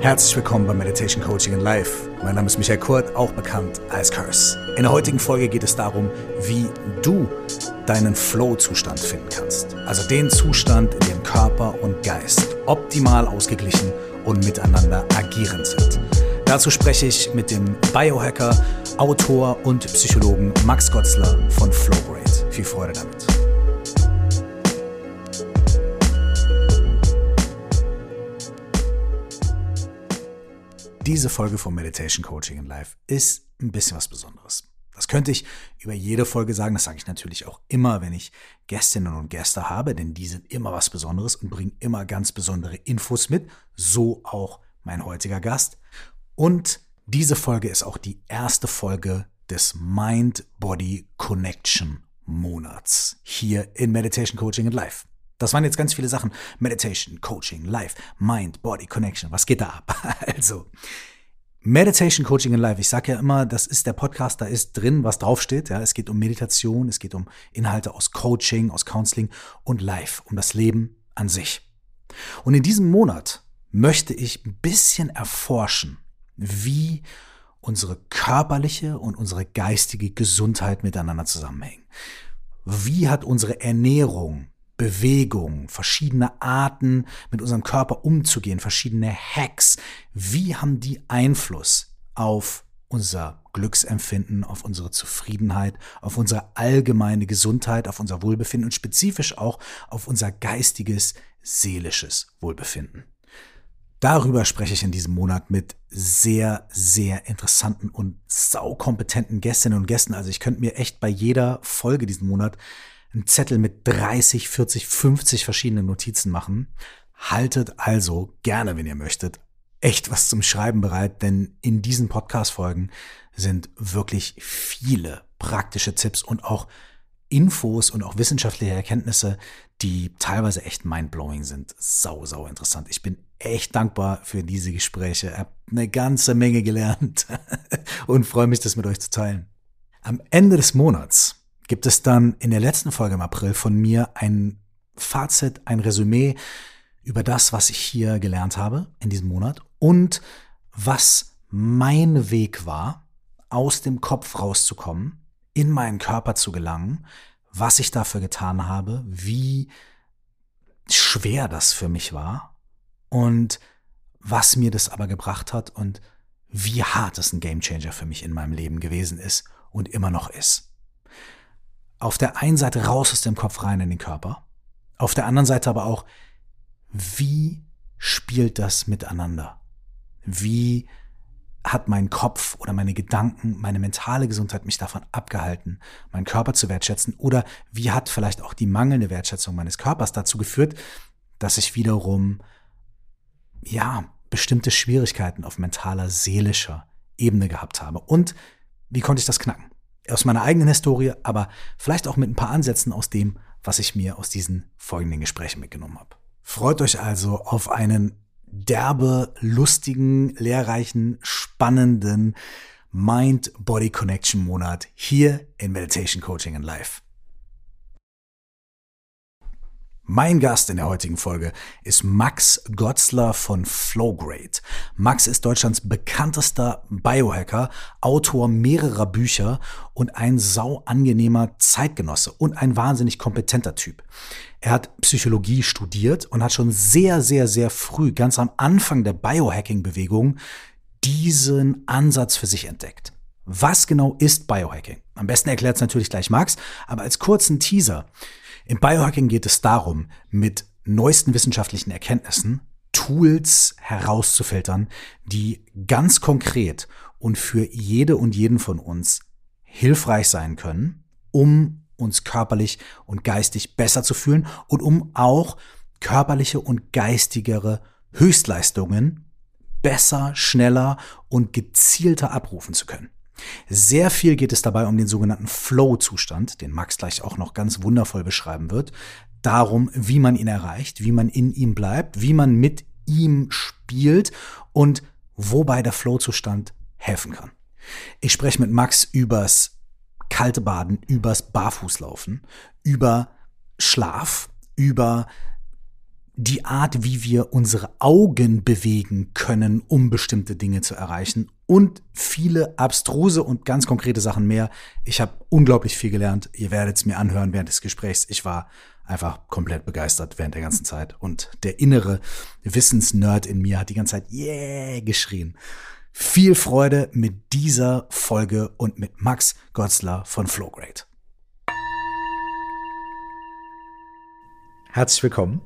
Herzlich willkommen bei Meditation Coaching in Life. Mein Name ist Michael Kurt, auch bekannt als Curse. In der heutigen Folge geht es darum, wie du deinen Flow-Zustand finden kannst. Also den Zustand, in dem Körper und Geist optimal ausgeglichen und miteinander agierend sind. Dazu spreche ich mit dem Biohacker, Autor und Psychologen Max Gotzler von Flowgrade. Viel Freude damit. Diese Folge von Meditation Coaching in Life ist ein bisschen was Besonderes. Das könnte ich über jede Folge sagen. Das sage ich natürlich auch immer, wenn ich Gästinnen und Gäste habe, denn die sind immer was Besonderes und bringen immer ganz besondere Infos mit. So auch mein heutiger Gast. Und diese Folge ist auch die erste Folge des Mind-Body Connection Monats hier in Meditation Coaching in Life. Das waren jetzt ganz viele Sachen. Meditation, Coaching, Life, Mind, Body, Connection. Was geht da ab? Also, Meditation, Coaching in Life. Ich sage ja immer, das ist der Podcast, da ist drin, was draufsteht. Ja, es geht um Meditation, es geht um Inhalte aus Coaching, aus Counseling und Life, um das Leben an sich. Und in diesem Monat möchte ich ein bisschen erforschen, wie unsere körperliche und unsere geistige Gesundheit miteinander zusammenhängen. Wie hat unsere Ernährung Bewegung, verschiedene Arten mit unserem Körper umzugehen, verschiedene Hacks, wie haben die Einfluss auf unser Glücksempfinden, auf unsere Zufriedenheit, auf unsere allgemeine Gesundheit, auf unser Wohlbefinden und spezifisch auch auf unser geistiges, seelisches Wohlbefinden. Darüber spreche ich in diesem Monat mit sehr, sehr interessanten und saukompetenten Gästinnen und Gästen. Also ich könnte mir echt bei jeder Folge diesen Monat einen Zettel mit 30, 40, 50 verschiedenen Notizen machen. Haltet also gerne, wenn ihr möchtet, echt was zum Schreiben bereit, denn in diesen Podcast-Folgen sind wirklich viele praktische Tipps und auch Infos und auch wissenschaftliche Erkenntnisse, die teilweise echt mindblowing sind. Sau, sau interessant. Ich bin echt dankbar für diese Gespräche. Hab eine ganze Menge gelernt und freue mich, das mit euch zu teilen. Am Ende des Monats gibt es dann in der letzten Folge im April von mir ein Fazit, ein Resümee über das, was ich hier gelernt habe in diesem Monat und was mein Weg war, aus dem Kopf rauszukommen, in meinen Körper zu gelangen, was ich dafür getan habe, wie schwer das für mich war und was mir das aber gebracht hat und wie hart es ein Gamechanger für mich in meinem Leben gewesen ist und immer noch ist auf der einen Seite raus aus dem Kopf rein in den Körper, auf der anderen Seite aber auch, wie spielt das miteinander? Wie hat mein Kopf oder meine Gedanken, meine mentale Gesundheit mich davon abgehalten, meinen Körper zu wertschätzen? Oder wie hat vielleicht auch die mangelnde Wertschätzung meines Körpers dazu geführt, dass ich wiederum, ja, bestimmte Schwierigkeiten auf mentaler, seelischer Ebene gehabt habe? Und wie konnte ich das knacken? Aus meiner eigenen Historie, aber vielleicht auch mit ein paar Ansätzen aus dem, was ich mir aus diesen folgenden Gesprächen mitgenommen habe. Freut euch also auf einen derbe, lustigen, lehrreichen, spannenden Mind-Body-Connection-Monat hier in Meditation Coaching and Life. Mein Gast in der heutigen Folge ist Max Gotzler von Flowgrade. Max ist Deutschlands bekanntester Biohacker, Autor mehrerer Bücher und ein sau angenehmer Zeitgenosse und ein wahnsinnig kompetenter Typ. Er hat Psychologie studiert und hat schon sehr, sehr, sehr früh, ganz am Anfang der Biohacking-Bewegung, diesen Ansatz für sich entdeckt. Was genau ist Biohacking? Am besten erklärt es natürlich gleich Max, aber als kurzen Teaser. Im Biohacking geht es darum, mit neuesten wissenschaftlichen Erkenntnissen Tools herauszufiltern, die ganz konkret und für jede und jeden von uns hilfreich sein können, um uns körperlich und geistig besser zu fühlen und um auch körperliche und geistigere Höchstleistungen besser, schneller und gezielter abrufen zu können. Sehr viel geht es dabei um den sogenannten Flow-Zustand, den Max gleich auch noch ganz wundervoll beschreiben wird. Darum, wie man ihn erreicht, wie man in ihm bleibt, wie man mit ihm spielt und wobei der Flow-Zustand helfen kann. Ich spreche mit Max übers kalte Baden, übers Barfußlaufen, über Schlaf, über die Art, wie wir unsere Augen bewegen können, um bestimmte Dinge zu erreichen und viele abstruse und ganz konkrete Sachen mehr. Ich habe unglaublich viel gelernt. Ihr werdet es mir anhören während des Gesprächs. Ich war einfach komplett begeistert während der ganzen Zeit und der innere Wissensnerd in mir hat die ganze Zeit yeah geschrien. Viel Freude mit dieser Folge und mit Max Gotzler von Flowgrade. Herzlich willkommen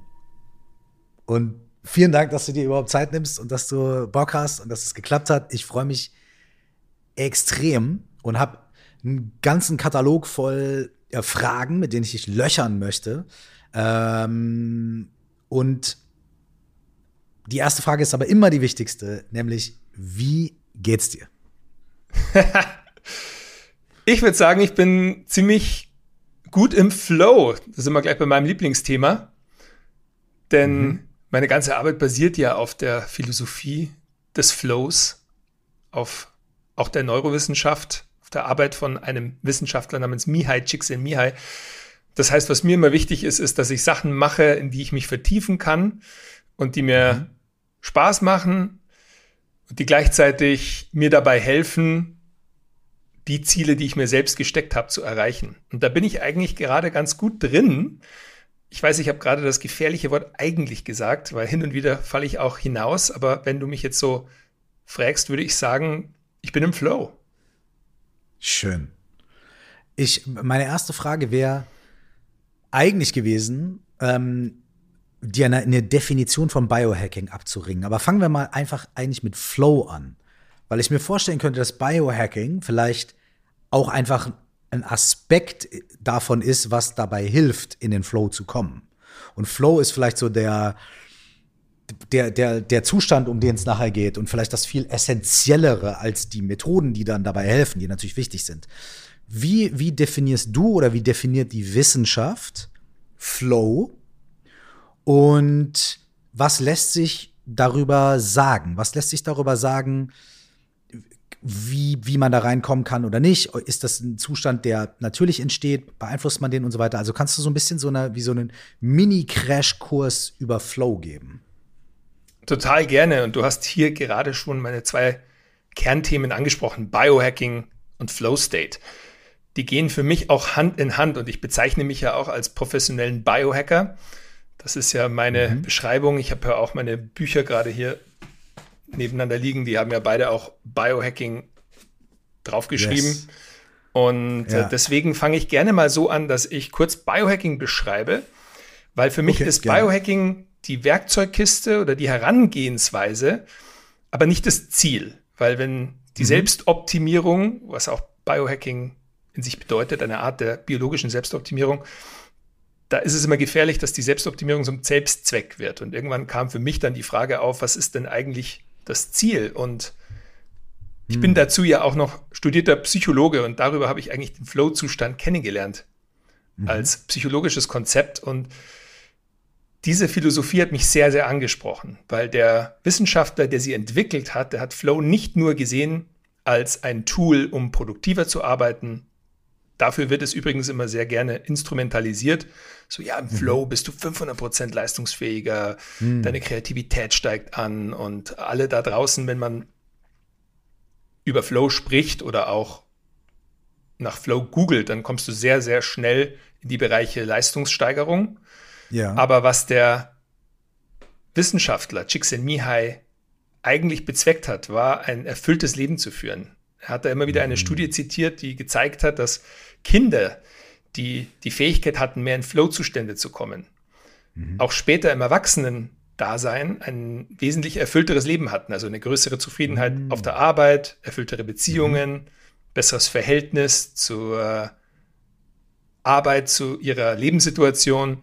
und vielen Dank, dass du dir überhaupt Zeit nimmst und dass du Bock hast und dass es geklappt hat. Ich freue mich extrem und habe einen ganzen Katalog voll äh, Fragen, mit denen ich dich löchern möchte. Ähm, und die erste Frage ist aber immer die wichtigste, nämlich wie geht's dir? ich würde sagen, ich bin ziemlich gut im Flow. Das sind wir gleich bei meinem Lieblingsthema. Denn mhm. Meine ganze Arbeit basiert ja auf der Philosophie des Flows, auf auch der Neurowissenschaft, auf der Arbeit von einem Wissenschaftler namens Mihai Csikszentmihalyi. Das heißt, was mir immer wichtig ist, ist, dass ich Sachen mache, in die ich mich vertiefen kann und die mir mhm. Spaß machen und die gleichzeitig mir dabei helfen, die Ziele, die ich mir selbst gesteckt habe, zu erreichen. Und da bin ich eigentlich gerade ganz gut drin, ich weiß, ich habe gerade das gefährliche Wort eigentlich gesagt, weil hin und wieder falle ich auch hinaus. Aber wenn du mich jetzt so fragst, würde ich sagen, ich bin im Flow. Schön. Ich, meine erste Frage wäre eigentlich gewesen, ähm, dir eine, eine Definition von Biohacking abzuringen. Aber fangen wir mal einfach eigentlich mit Flow an. Weil ich mir vorstellen könnte, dass Biohacking vielleicht auch einfach ein Aspekt davon ist, was dabei hilft, in den Flow zu kommen. Und Flow ist vielleicht so der, der, der, der Zustand, um den es nachher geht und vielleicht das viel essentiellere als die Methoden, die dann dabei helfen, die natürlich wichtig sind. Wie, wie definierst du oder wie definiert die Wissenschaft Flow und was lässt sich darüber sagen? Was lässt sich darüber sagen, wie, wie man da reinkommen kann oder nicht. Ist das ein Zustand, der natürlich entsteht? Beeinflusst man den und so weiter? Also kannst du so ein bisschen so eine, wie so einen Mini-Crash-Kurs über Flow geben? Total gerne. Und du hast hier gerade schon meine zwei Kernthemen angesprochen: Biohacking und Flow State. Die gehen für mich auch Hand in Hand und ich bezeichne mich ja auch als professionellen Biohacker. Das ist ja meine mhm. Beschreibung. Ich habe ja auch meine Bücher gerade hier nebeneinander liegen. Die haben ja beide auch Biohacking draufgeschrieben. Yes. Und äh, ja. deswegen fange ich gerne mal so an, dass ich kurz Biohacking beschreibe, weil für mich okay, ist gerne. Biohacking die Werkzeugkiste oder die Herangehensweise, aber nicht das Ziel. Weil wenn die mhm. Selbstoptimierung, was auch Biohacking in sich bedeutet, eine Art der biologischen Selbstoptimierung, da ist es immer gefährlich, dass die Selbstoptimierung zum Selbstzweck wird. Und irgendwann kam für mich dann die Frage auf, was ist denn eigentlich das Ziel. Und ich hm. bin dazu ja auch noch studierter Psychologe und darüber habe ich eigentlich den Flow-Zustand kennengelernt mhm. als psychologisches Konzept. Und diese Philosophie hat mich sehr, sehr angesprochen, weil der Wissenschaftler, der sie entwickelt hat, der hat Flow nicht nur gesehen als ein Tool, um produktiver zu arbeiten. Dafür wird es übrigens immer sehr gerne instrumentalisiert, so, ja, im mhm. Flow bist du 500% leistungsfähiger, mhm. deine Kreativität steigt an und alle da draußen, wenn man über Flow spricht oder auch nach Flow googelt, dann kommst du sehr, sehr schnell in die Bereiche Leistungssteigerung. Ja. Aber was der Wissenschaftler Csikszentmihalyi eigentlich bezweckt hat, war ein erfülltes Leben zu führen. Er hat da immer wieder eine mhm. Studie zitiert, die gezeigt hat, dass Kinder, die die Fähigkeit hatten, mehr in Flow-Zustände zu kommen, mhm. auch später im Erwachsenen-Dasein ein wesentlich erfüllteres Leben hatten. Also eine größere Zufriedenheit mhm. auf der Arbeit, erfülltere Beziehungen, mhm. besseres Verhältnis zur Arbeit, zu ihrer Lebenssituation.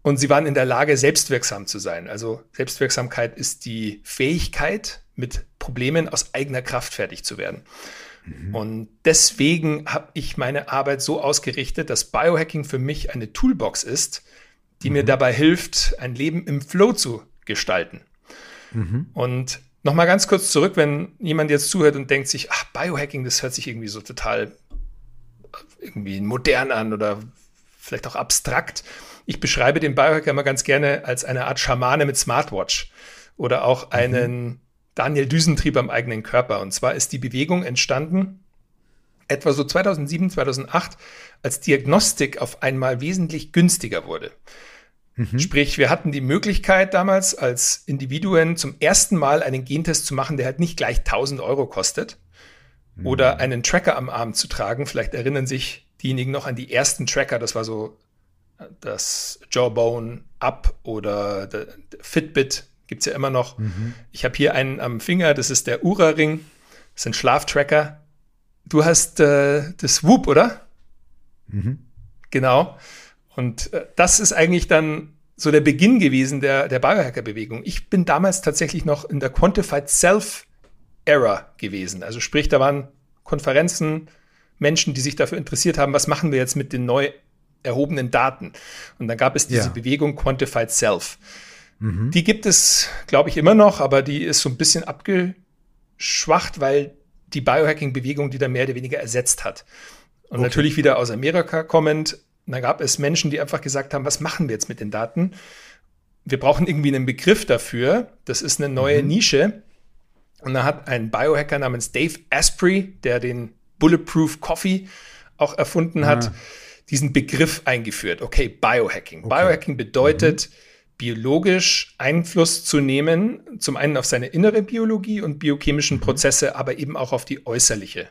Und sie waren in der Lage, selbstwirksam zu sein. Also Selbstwirksamkeit ist die Fähigkeit, mit Problemen aus eigener Kraft fertig zu werden. Mhm. Und deswegen habe ich meine Arbeit so ausgerichtet, dass Biohacking für mich eine Toolbox ist, die mhm. mir dabei hilft, ein Leben im Flow zu gestalten. Mhm. Und nochmal ganz kurz zurück, wenn jemand jetzt zuhört und denkt sich, ach, Biohacking, das hört sich irgendwie so total irgendwie modern an oder vielleicht auch abstrakt. Ich beschreibe den Biohacker immer ganz gerne als eine Art Schamane mit Smartwatch oder auch mhm. einen. Daniel Düsentrieb am eigenen Körper. Und zwar ist die Bewegung entstanden etwa so 2007, 2008, als Diagnostik auf einmal wesentlich günstiger wurde. Mhm. Sprich, wir hatten die Möglichkeit damals als Individuen zum ersten Mal einen Gentest zu machen, der halt nicht gleich 1000 Euro kostet mhm. oder einen Tracker am Arm zu tragen. Vielleicht erinnern sich diejenigen noch an die ersten Tracker. Das war so das Jawbone Up oder Fitbit gibt es ja immer noch. Mhm. Ich habe hier einen am Finger, das ist der Ura-Ring. Das ist ein Schlaftracker. Du hast äh, das Whoop, oder? Mhm. Genau. Und äh, das ist eigentlich dann so der Beginn gewesen der, der Biohacker-Bewegung. Ich bin damals tatsächlich noch in der Quantified Self-Era gewesen. Also sprich, da waren Konferenzen, Menschen, die sich dafür interessiert haben, was machen wir jetzt mit den neu erhobenen Daten. Und dann gab es diese ja. Bewegung Quantified Self. Mhm. Die gibt es, glaube ich, immer noch, aber die ist so ein bisschen abgeschwacht, weil die Biohacking-Bewegung, die da mehr oder weniger ersetzt hat. Und okay. natürlich wieder aus Amerika kommend, da gab es Menschen, die einfach gesagt haben, was machen wir jetzt mit den Daten? Wir brauchen irgendwie einen Begriff dafür. Das ist eine neue mhm. Nische. Und da hat ein Biohacker namens Dave Asprey, der den Bulletproof Coffee auch erfunden ah. hat, diesen Begriff eingeführt. Okay, Biohacking. Okay. Biohacking bedeutet, mhm biologisch Einfluss zu nehmen, zum einen auf seine innere Biologie und biochemischen. Prozesse, aber eben auch auf die äußerliche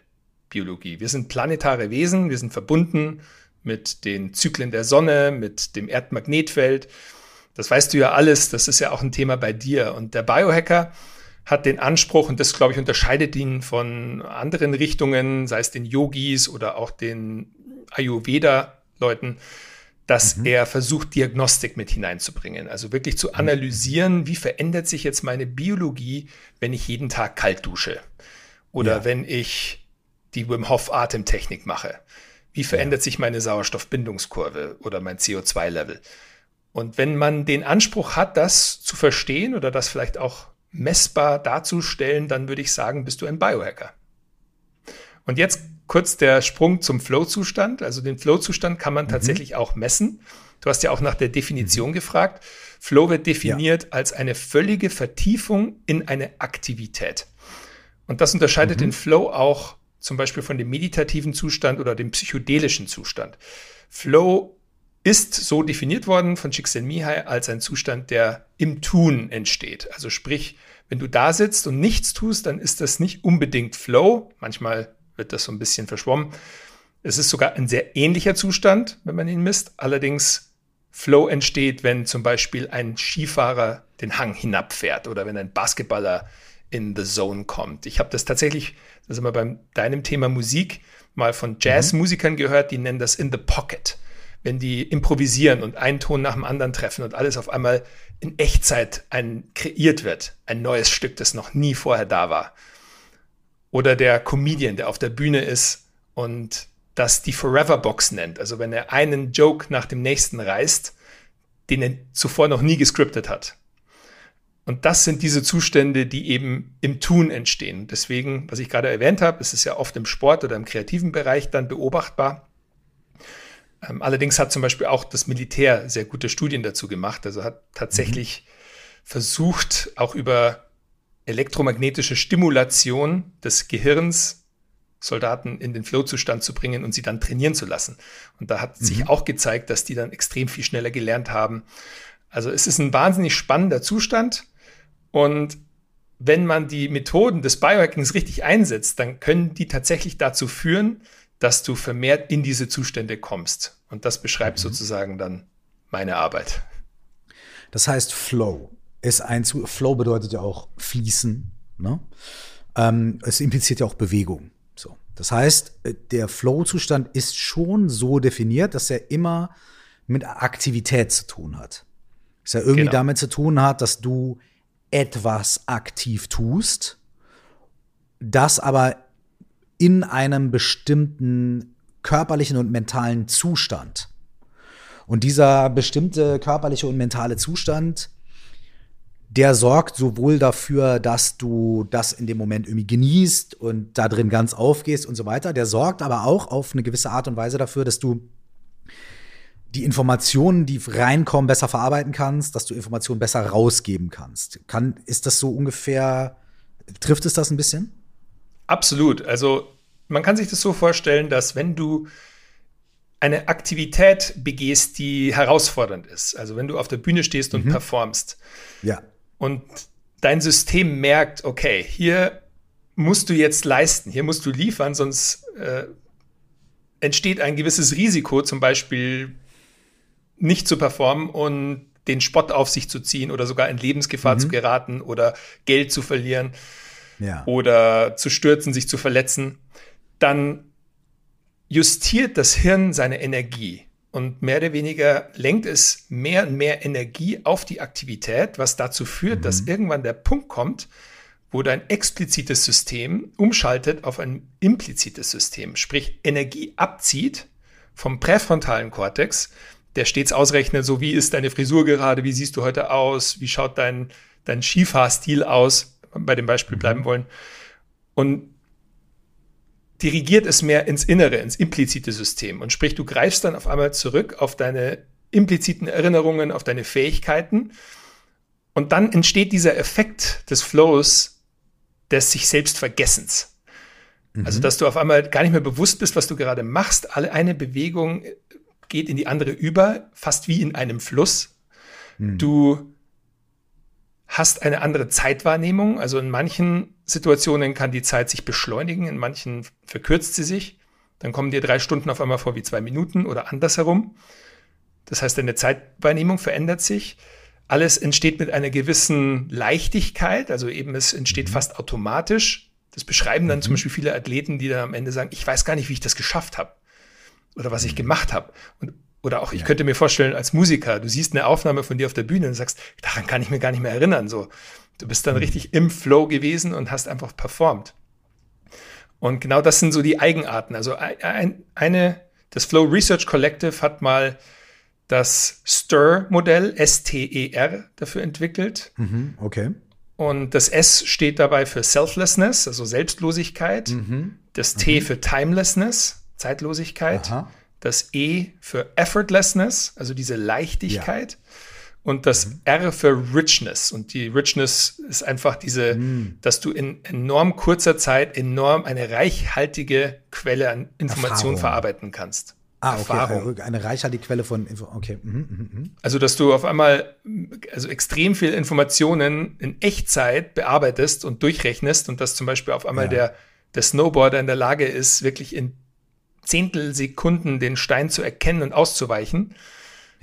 Biologie. Wir sind planetare Wesen, wir sind verbunden mit den Zyklen der Sonne, mit dem Erdmagnetfeld. Das weißt du ja alles, das ist ja auch ein Thema bei dir. Und der Biohacker hat den Anspruch, und das, glaube ich, unterscheidet ihn von anderen Richtungen, sei es den Yogis oder auch den Ayurveda-Leuten, dass mhm. er versucht, Diagnostik mit hineinzubringen. Also wirklich zu analysieren, wie verändert sich jetzt meine Biologie, wenn ich jeden Tag kalt dusche oder ja. wenn ich die Wim Hof Atemtechnik mache. Wie verändert ja. sich meine Sauerstoffbindungskurve oder mein CO2-Level? Und wenn man den Anspruch hat, das zu verstehen oder das vielleicht auch messbar darzustellen, dann würde ich sagen, bist du ein Biohacker. Und jetzt kurz der Sprung zum Flow-Zustand. Also den Flow-Zustand kann man mhm. tatsächlich auch messen. Du hast ja auch nach der Definition mhm. gefragt. Flow wird definiert ja. als eine völlige Vertiefung in eine Aktivität. Und das unterscheidet mhm. den Flow auch zum Beispiel von dem meditativen Zustand oder dem psychedelischen Zustand. Flow ist so definiert worden von Csikszentmihalyi als ein Zustand, der im Tun entsteht. Also sprich, wenn du da sitzt und nichts tust, dann ist das nicht unbedingt Flow. Manchmal wird das so ein bisschen verschwommen. Es ist sogar ein sehr ähnlicher Zustand, wenn man ihn misst. Allerdings Flow entsteht, wenn zum Beispiel ein Skifahrer den Hang hinabfährt oder wenn ein Basketballer in the Zone kommt. Ich habe das tatsächlich, das ist immer beim deinem Thema Musik, mal von Jazzmusikern mhm. gehört, die nennen das in the pocket. Wenn die improvisieren und einen Ton nach dem anderen treffen und alles auf einmal in Echtzeit ein, kreiert wird, ein neues Stück, das noch nie vorher da war. Oder der Comedian, der auf der Bühne ist und das die Forever Box nennt. Also wenn er einen Joke nach dem nächsten reißt, den er zuvor noch nie gescriptet hat. Und das sind diese Zustände, die eben im Tun entstehen. Deswegen, was ich gerade erwähnt habe, ist es ja oft im Sport oder im kreativen Bereich dann beobachtbar. Ähm, allerdings hat zum Beispiel auch das Militär sehr gute Studien dazu gemacht. Also hat tatsächlich mhm. versucht, auch über elektromagnetische Stimulation des Gehirns Soldaten in den Flow-Zustand zu bringen und sie dann trainieren zu lassen. Und da hat mhm. sich auch gezeigt, dass die dann extrem viel schneller gelernt haben. Also es ist ein wahnsinnig spannender Zustand. Und wenn man die Methoden des Biohackings richtig einsetzt, dann können die tatsächlich dazu führen, dass du vermehrt in diese Zustände kommst. Und das beschreibt mhm. sozusagen dann meine Arbeit. Das heißt Flow ist ein zu Flow bedeutet ja auch fließen. Ne? Ähm, es impliziert ja auch Bewegung. So. Das heißt, äh, der Flow-Zustand ist schon so definiert, dass er immer mit Aktivität zu tun hat. Dass er irgendwie genau. damit zu tun hat, dass du etwas aktiv tust, das aber in einem bestimmten körperlichen und mentalen Zustand. Und dieser bestimmte körperliche und mentale Zustand der sorgt sowohl dafür, dass du das in dem Moment irgendwie genießt und da drin ganz aufgehst und so weiter. Der sorgt aber auch auf eine gewisse Art und Weise dafür, dass du die Informationen, die reinkommen, besser verarbeiten kannst, dass du Informationen besser rausgeben kannst. Kann, ist das so ungefähr, trifft es das ein bisschen? Absolut. Also man kann sich das so vorstellen, dass wenn du eine Aktivität begehst, die herausfordernd ist, also wenn du auf der Bühne stehst und mhm. performst, ja. Und dein System merkt, okay, hier musst du jetzt leisten, hier musst du liefern, sonst äh, entsteht ein gewisses Risiko, zum Beispiel nicht zu performen und den Spott auf sich zu ziehen oder sogar in Lebensgefahr mhm. zu geraten oder Geld zu verlieren ja. oder zu stürzen, sich zu verletzen, dann justiert das Hirn seine Energie und mehr oder weniger lenkt es mehr und mehr Energie auf die Aktivität, was dazu führt, mhm. dass irgendwann der Punkt kommt, wo dein explizites System umschaltet auf ein implizites System, sprich Energie abzieht vom präfrontalen Kortex, der stets ausrechnet, so wie ist deine Frisur gerade, wie siehst du heute aus, wie schaut dein, dein Skifahrstil aus, bei dem Beispiel bleiben mhm. wollen. Und dirigiert es mehr ins Innere, ins implizite System. Und sprich, du greifst dann auf einmal zurück auf deine impliziten Erinnerungen, auf deine Fähigkeiten. Und dann entsteht dieser Effekt des Flows, des sich selbst Vergessens. Mhm. Also, dass du auf einmal gar nicht mehr bewusst bist, was du gerade machst. Alle eine Bewegung geht in die andere über, fast wie in einem Fluss. Mhm. Du hast eine andere Zeitwahrnehmung. Also in manchen Situationen kann die Zeit sich beschleunigen, in manchen verkürzt sie sich. Dann kommen dir drei Stunden auf einmal vor wie zwei Minuten oder andersherum. Das heißt, deine Zeitwahrnehmung verändert sich. Alles entsteht mit einer gewissen Leichtigkeit, also eben es entsteht mhm. fast automatisch. Das beschreiben dann mhm. zum Beispiel viele Athleten, die dann am Ende sagen, ich weiß gar nicht, wie ich das geschafft habe oder was ich mhm. gemacht habe. Und oder auch, ich ja. könnte mir vorstellen, als Musiker, du siehst eine Aufnahme von dir auf der Bühne und sagst, daran kann ich mir gar nicht mehr erinnern. So, du bist dann richtig im Flow gewesen und hast einfach performt. Und genau das sind so die Eigenarten. Also ein, eine, das Flow Research Collective hat mal das STIR-Modell, S-T-E-R, dafür entwickelt. Mhm, okay. Und das S steht dabei für Selflessness, also Selbstlosigkeit. Mhm. Das T mhm. für Timelessness, Zeitlosigkeit. Aha. Das E für Effortlessness, also diese Leichtigkeit. Ja. Und das mhm. R für Richness. Und die Richness ist einfach diese, mhm. dass du in enorm kurzer Zeit enorm eine reichhaltige Quelle an Informationen verarbeiten kannst. Ah, Erfahrung. okay, eine reichhaltige Quelle von Info. Okay. Mhm, mh, mh. Also, dass du auf einmal also extrem viel Informationen in Echtzeit bearbeitest und durchrechnest und dass zum Beispiel auf einmal ja. der, der Snowboarder in der Lage ist, wirklich in Zehntelsekunden den Stein zu erkennen und auszuweichen,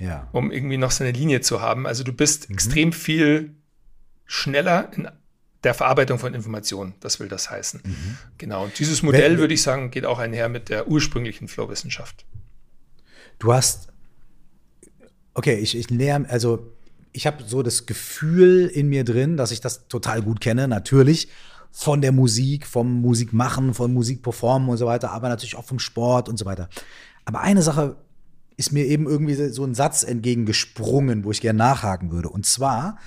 ja. um irgendwie noch seine Linie zu haben. Also du bist mhm. extrem viel schneller in der Verarbeitung von Informationen, das will das heißen. Mhm. Genau. Und dieses Modell, würde ich sagen, geht auch einher mit der ursprünglichen Flow-Wissenschaft. Du hast, okay, ich, ich näher, also ich habe so das Gefühl in mir drin, dass ich das total gut kenne, natürlich von der Musik, vom Musikmachen, von Musikperformen und so weiter, aber natürlich auch vom Sport und so weiter. Aber eine Sache ist mir eben irgendwie so ein Satz entgegengesprungen, wo ich gerne nachhaken würde. Und zwar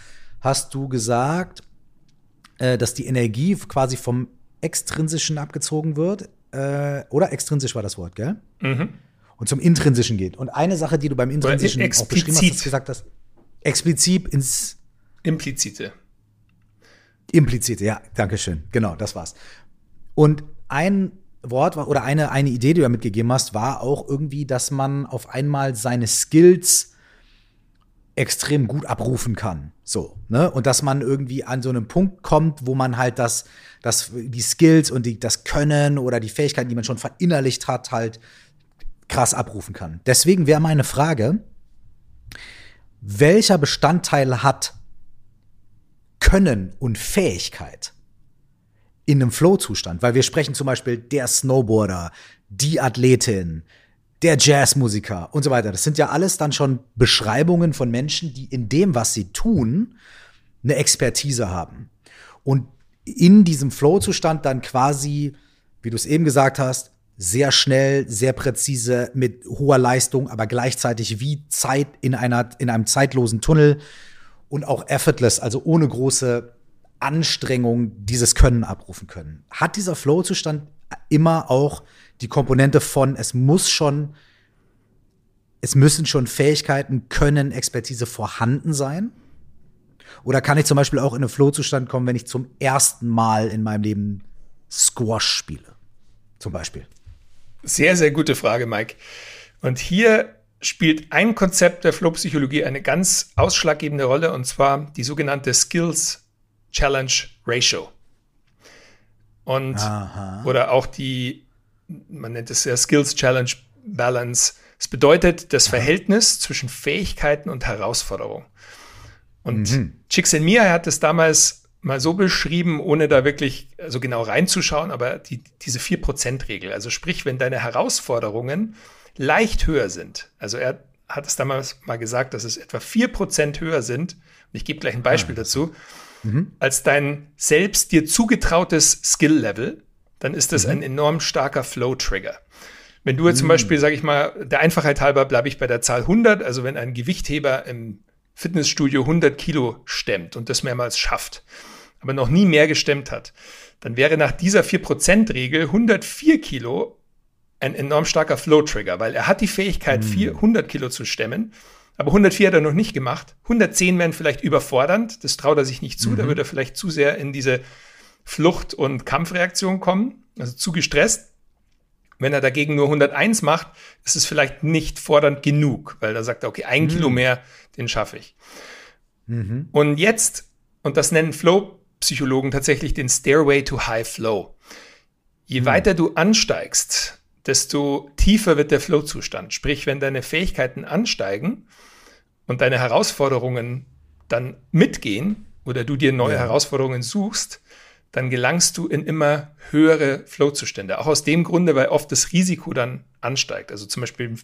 hast du gesagt, äh, dass die Energie quasi vom Extrinsischen abgezogen wird. Äh, oder extrinsisch war das Wort, gell? Mhm und zum Intrinsischen geht. Und eine Sache, die du beim Intrinsischen auch beschrieben hast, gesagt hast, explizit ins Implizite. Implizite, ja, danke schön. Genau, das war's. Und ein Wort oder eine, eine Idee, die du da mitgegeben hast, war auch irgendwie, dass man auf einmal seine Skills extrem gut abrufen kann. So, ne? Und dass man irgendwie an so einem Punkt kommt, wo man halt das, das, die Skills und die, das Können oder die Fähigkeiten, die man schon verinnerlicht hat, halt krass abrufen kann. Deswegen wäre meine Frage, welcher Bestandteil hat Können und Fähigkeit in einem Flow-Zustand? Weil wir sprechen zum Beispiel der Snowboarder, die Athletin, der Jazzmusiker und so weiter. Das sind ja alles dann schon Beschreibungen von Menschen, die in dem, was sie tun, eine Expertise haben. Und in diesem Flow-Zustand dann quasi, wie du es eben gesagt hast, sehr schnell, sehr präzise, mit hoher Leistung, aber gleichzeitig wie Zeit in einer, in einem zeitlosen Tunnel und auch effortless, also ohne große Anstrengung dieses Können abrufen können. Hat dieser Flow-Zustand immer auch die Komponente von, es muss schon es müssen schon Fähigkeiten, Können, Expertise vorhanden sein? Oder kann ich zum Beispiel auch in einen Flow-Zustand kommen, wenn ich zum ersten Mal in meinem Leben Squash spiele? Zum Beispiel. Sehr, sehr gute Frage, Mike. Und hier spielt ein Konzept der Flow-Psychologie eine ganz ausschlaggebende Rolle, und zwar die sogenannte Skills Challenge Ratio. Und Aha. oder auch die, man nennt es ja Skills Challenge Balance. Es bedeutet das Verhältnis zwischen Fähigkeiten und Herausforderung. Und mhm. Csikszentmihalyi hat es damals mal so beschrieben, ohne da wirklich so genau reinzuschauen, aber die, diese 4%-Regel, also sprich, wenn deine Herausforderungen leicht höher sind, also er hat es damals mal gesagt, dass es etwa 4% höher sind, und ich gebe gleich ein Beispiel ah, dazu, mhm. als dein selbst dir zugetrautes Skill-Level, dann ist das mhm. ein enorm starker Flow-Trigger. Wenn du jetzt zum mhm. Beispiel, sage ich mal, der Einfachheit halber bleibe ich bei der Zahl 100, also wenn ein Gewichtheber im Fitnessstudio 100 Kilo stemmt und das mehrmals schafft, aber noch nie mehr gestemmt hat, dann wäre nach dieser 4%-Regel 104 Kilo ein enorm starker Flow-Trigger, weil er hat die Fähigkeit, mhm. 400 Kilo zu stemmen, aber 104 hat er noch nicht gemacht. 110 wären vielleicht überfordernd, das traut er sich nicht zu, mhm. da würde er vielleicht zu sehr in diese Flucht- und Kampfreaktion kommen, also zu gestresst. Wenn er dagegen nur 101 macht, ist es vielleicht nicht fordernd genug, weil da sagt er, okay, ein mhm. Kilo mehr, den schaffe ich. Mhm. Und jetzt, und das nennen Flow Psychologen tatsächlich den Stairway to High Flow. Je mhm. weiter du ansteigst, desto tiefer wird der Flow-Zustand. Sprich, wenn deine Fähigkeiten ansteigen und deine Herausforderungen dann mitgehen oder du dir neue ja. Herausforderungen suchst, dann gelangst du in immer höhere Flow-Zustände. Auch aus dem Grunde, weil oft das Risiko dann ansteigt. Also zum Beispiel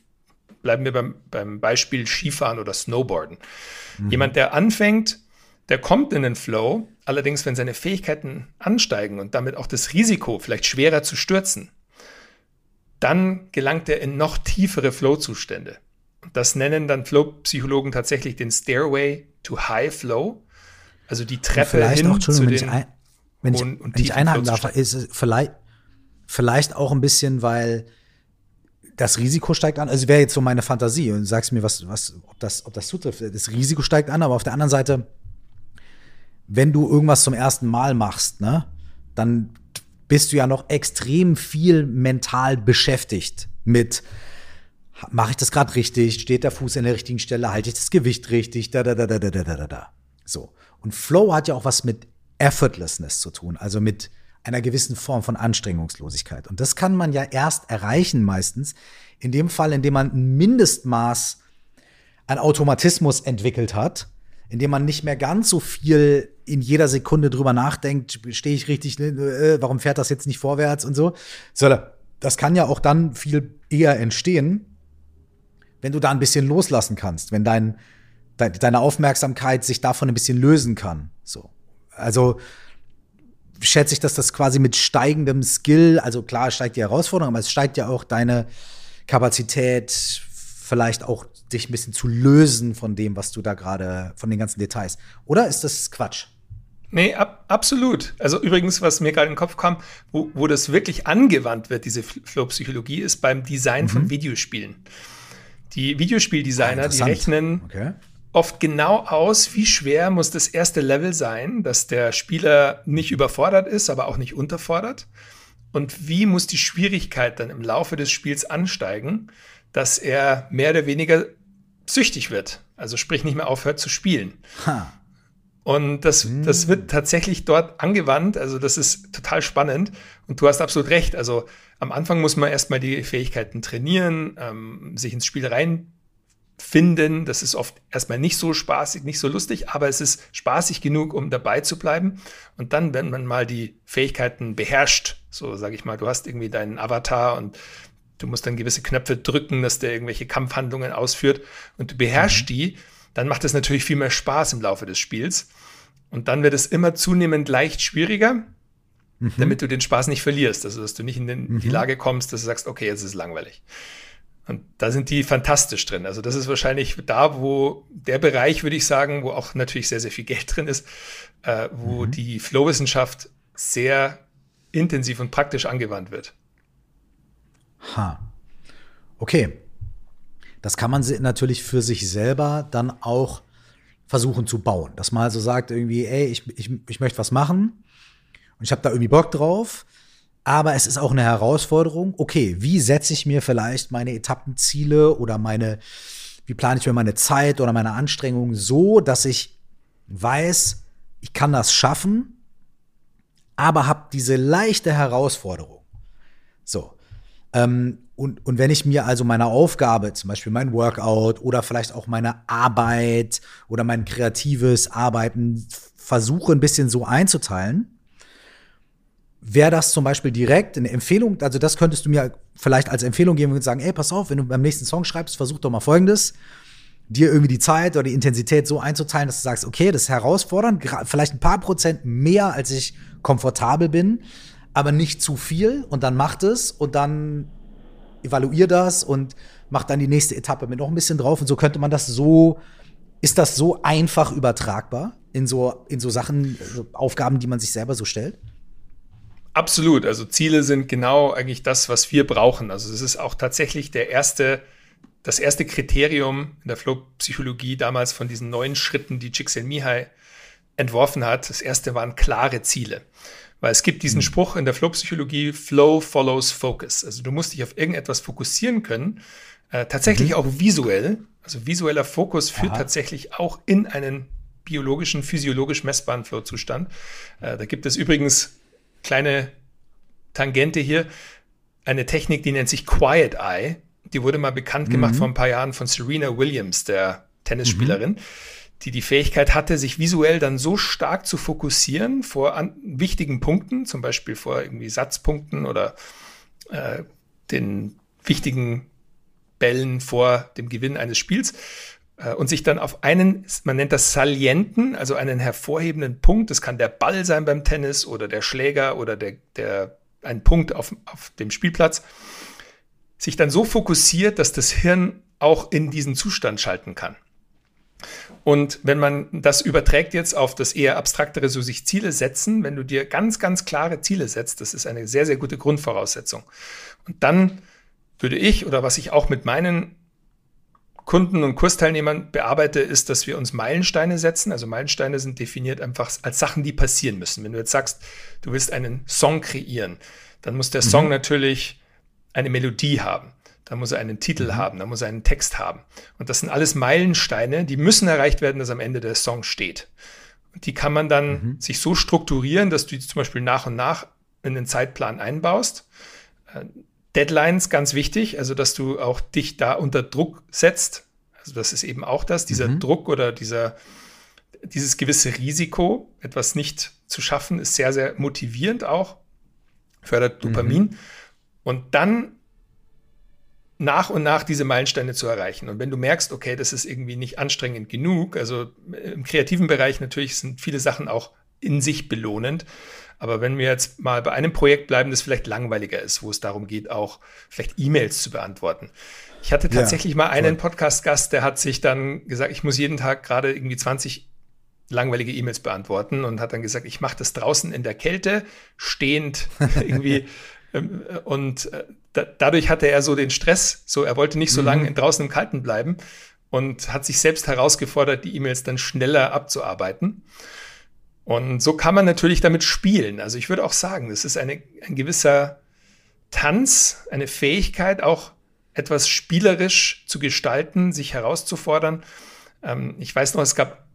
bleiben wir beim, beim Beispiel Skifahren oder Snowboarden. Mhm. Jemand, der anfängt, der kommt in den Flow, allerdings wenn seine Fähigkeiten ansteigen und damit auch das Risiko, vielleicht schwerer zu stürzen, dann gelangt er in noch tiefere Flow-Zustände. Das nennen dann Flow-Psychologen tatsächlich den Stairway to High Flow, also die Treppe hin auch, zu den wenn wenn ich, wenn ich einhaken darf, ist vielleicht, vielleicht auch ein bisschen, weil das Risiko steigt an. Also wäre jetzt so meine Fantasie und sagst mir, was, was, ob das, ob das zutrifft. Das Risiko steigt an, aber auf der anderen Seite wenn du irgendwas zum ersten Mal machst, ne, dann bist du ja noch extrem viel mental beschäftigt mit mache ich das gerade richtig, steht der Fuß in der richtigen Stelle, halte ich das Gewicht richtig, da da da da da da da da. So. Und Flow hat ja auch was mit Effortlessness zu tun, also mit einer gewissen Form von Anstrengungslosigkeit. Und das kann man ja erst erreichen meistens, in dem Fall, in dem man ein Mindestmaß an Automatismus entwickelt hat, in dem man nicht mehr ganz so viel in jeder Sekunde drüber nachdenkt, stehe ich richtig, ne, äh, warum fährt das jetzt nicht vorwärts und so. so. Das kann ja auch dann viel eher entstehen, wenn du da ein bisschen loslassen kannst, wenn dein, de, deine Aufmerksamkeit sich davon ein bisschen lösen kann. So. Also schätze ich, dass das quasi mit steigendem Skill, also klar steigt die Herausforderung, aber es steigt ja auch deine Kapazität, vielleicht auch dich ein bisschen zu lösen von dem, was du da gerade, von den ganzen Details. Oder ist das Quatsch? Nee, ab, absolut. Also übrigens, was mir gerade in den Kopf kam, wo, wo das wirklich angewandt wird, diese Flow-Psychologie, ist beim Design mhm. von Videospielen. Die Videospieldesigner, ah, die rechnen okay. oft genau aus, wie schwer muss das erste Level sein, dass der Spieler nicht überfordert ist, aber auch nicht unterfordert. Und wie muss die Schwierigkeit dann im Laufe des Spiels ansteigen, dass er mehr oder weniger süchtig wird. Also sprich nicht mehr aufhört zu spielen. Ha. Und das, das wird tatsächlich dort angewandt. Also das ist total spannend. Und du hast absolut recht. Also am Anfang muss man erstmal die Fähigkeiten trainieren, ähm, sich ins Spiel reinfinden. Das ist oft erstmal nicht so spaßig, nicht so lustig, aber es ist spaßig genug, um dabei zu bleiben. Und dann, wenn man mal die Fähigkeiten beherrscht, so sage ich mal, du hast irgendwie deinen Avatar und Du musst dann gewisse Knöpfe drücken, dass der irgendwelche Kampfhandlungen ausführt und du beherrschst mhm. die, dann macht es natürlich viel mehr Spaß im Laufe des Spiels. Und dann wird es immer zunehmend leicht schwieriger, mhm. damit du den Spaß nicht verlierst. Also, dass du nicht in den, mhm. die Lage kommst, dass du sagst, okay, jetzt ist es langweilig. Und da sind die fantastisch drin. Also, das ist wahrscheinlich da, wo der Bereich, würde ich sagen, wo auch natürlich sehr, sehr viel Geld drin ist, äh, wo mhm. die Flow-Wissenschaft sehr intensiv und praktisch angewandt wird. Ha. Okay. das kann man natürlich für sich selber dann auch versuchen zu bauen. Dass man also sagt irgendwie, ey, ich, ich, ich möchte was machen und ich habe da irgendwie Bock drauf, aber es ist auch eine Herausforderung. Okay, wie setze ich mir vielleicht meine Etappenziele oder meine, wie plane ich mir meine Zeit oder meine Anstrengungen so, dass ich weiß, ich kann das schaffen, aber habe diese leichte Herausforderung. So. Ähm, und, und wenn ich mir also meine Aufgabe, zum Beispiel mein Workout oder vielleicht auch meine Arbeit oder mein kreatives Arbeiten versuche ein bisschen so einzuteilen, wäre das zum Beispiel direkt eine Empfehlung, also das könntest du mir vielleicht als Empfehlung geben und sagen, ey, pass auf, wenn du beim nächsten Song schreibst, versuch doch mal folgendes, dir irgendwie die Zeit oder die Intensität so einzuteilen, dass du sagst, okay, das ist herausfordernd, vielleicht ein paar Prozent mehr, als ich komfortabel bin, aber nicht zu viel und dann macht es und dann evaluier das und mach dann die nächste Etappe mit noch ein bisschen drauf und so könnte man das so, ist das so einfach übertragbar in so, in so Sachen, so Aufgaben, die man sich selber so stellt? Absolut. Also Ziele sind genau eigentlich das, was wir brauchen. Also es ist auch tatsächlich der erste, das erste Kriterium in der Flow-Psychologie damals von diesen neuen Schritten, die Csikszentmihalyi entworfen hat. Das erste waren klare Ziele. Weil es gibt diesen mhm. Spruch in der Flow-Psychologie, Flow follows Focus. Also du musst dich auf irgendetwas fokussieren können, äh, tatsächlich mhm. auch visuell. Also visueller Fokus führt Aha. tatsächlich auch in einen biologischen, physiologisch messbaren Flow-Zustand. Äh, da gibt es übrigens kleine Tangente hier, eine Technik, die nennt sich Quiet Eye. Die wurde mal bekannt gemacht mhm. vor ein paar Jahren von Serena Williams, der Tennisspielerin, mhm. Die die Fähigkeit hatte, sich visuell dann so stark zu fokussieren vor an, wichtigen Punkten, zum Beispiel vor irgendwie Satzpunkten oder äh, den wichtigen Bällen vor dem Gewinn eines Spiels, äh, und sich dann auf einen, man nennt das Salienten, also einen hervorhebenden Punkt, das kann der Ball sein beim Tennis oder der Schläger oder der, der, ein Punkt auf, auf dem Spielplatz, sich dann so fokussiert, dass das Hirn auch in diesen Zustand schalten kann. Und wenn man das überträgt jetzt auf das eher abstraktere, so sich Ziele setzen, wenn du dir ganz, ganz klare Ziele setzt, das ist eine sehr, sehr gute Grundvoraussetzung. Und dann würde ich oder was ich auch mit meinen Kunden und Kursteilnehmern bearbeite, ist, dass wir uns Meilensteine setzen. Also Meilensteine sind definiert einfach als Sachen, die passieren müssen. Wenn du jetzt sagst, du willst einen Song kreieren, dann muss der mhm. Song natürlich eine Melodie haben. Dann muss er einen Titel mhm. haben, dann muss er einen Text haben. Und das sind alles Meilensteine, die müssen erreicht werden, dass am Ende der Song steht. Und die kann man dann mhm. sich so strukturieren, dass du die zum Beispiel nach und nach in den Zeitplan einbaust. Äh, Deadlines ganz wichtig, also dass du auch dich da unter Druck setzt. Also das ist eben auch das, dieser mhm. Druck oder dieser, dieses gewisse Risiko, etwas nicht zu schaffen, ist sehr, sehr motivierend auch, fördert Dopamin. Mhm. Und dann nach und nach diese Meilensteine zu erreichen. Und wenn du merkst, okay, das ist irgendwie nicht anstrengend genug, also im kreativen Bereich natürlich sind viele Sachen auch in sich belohnend, aber wenn wir jetzt mal bei einem Projekt bleiben, das vielleicht langweiliger ist, wo es darum geht, auch vielleicht E-Mails zu beantworten. Ich hatte tatsächlich ja, mal einen Podcast-Gast, der hat sich dann gesagt, ich muss jeden Tag gerade irgendwie 20 langweilige E-Mails beantworten und hat dann gesagt, ich mache das draußen in der Kälte, stehend irgendwie. Ähm, und äh, da, dadurch hatte er so den Stress, so er wollte nicht so mhm. lange draußen im Kalten bleiben und hat sich selbst herausgefordert, die E-Mails dann schneller abzuarbeiten. Und so kann man natürlich damit spielen. Also ich würde auch sagen, das ist eine, ein gewisser Tanz, eine Fähigkeit, auch etwas spielerisch zu gestalten, sich herauszufordern. Ähm, ich weiß noch, es gab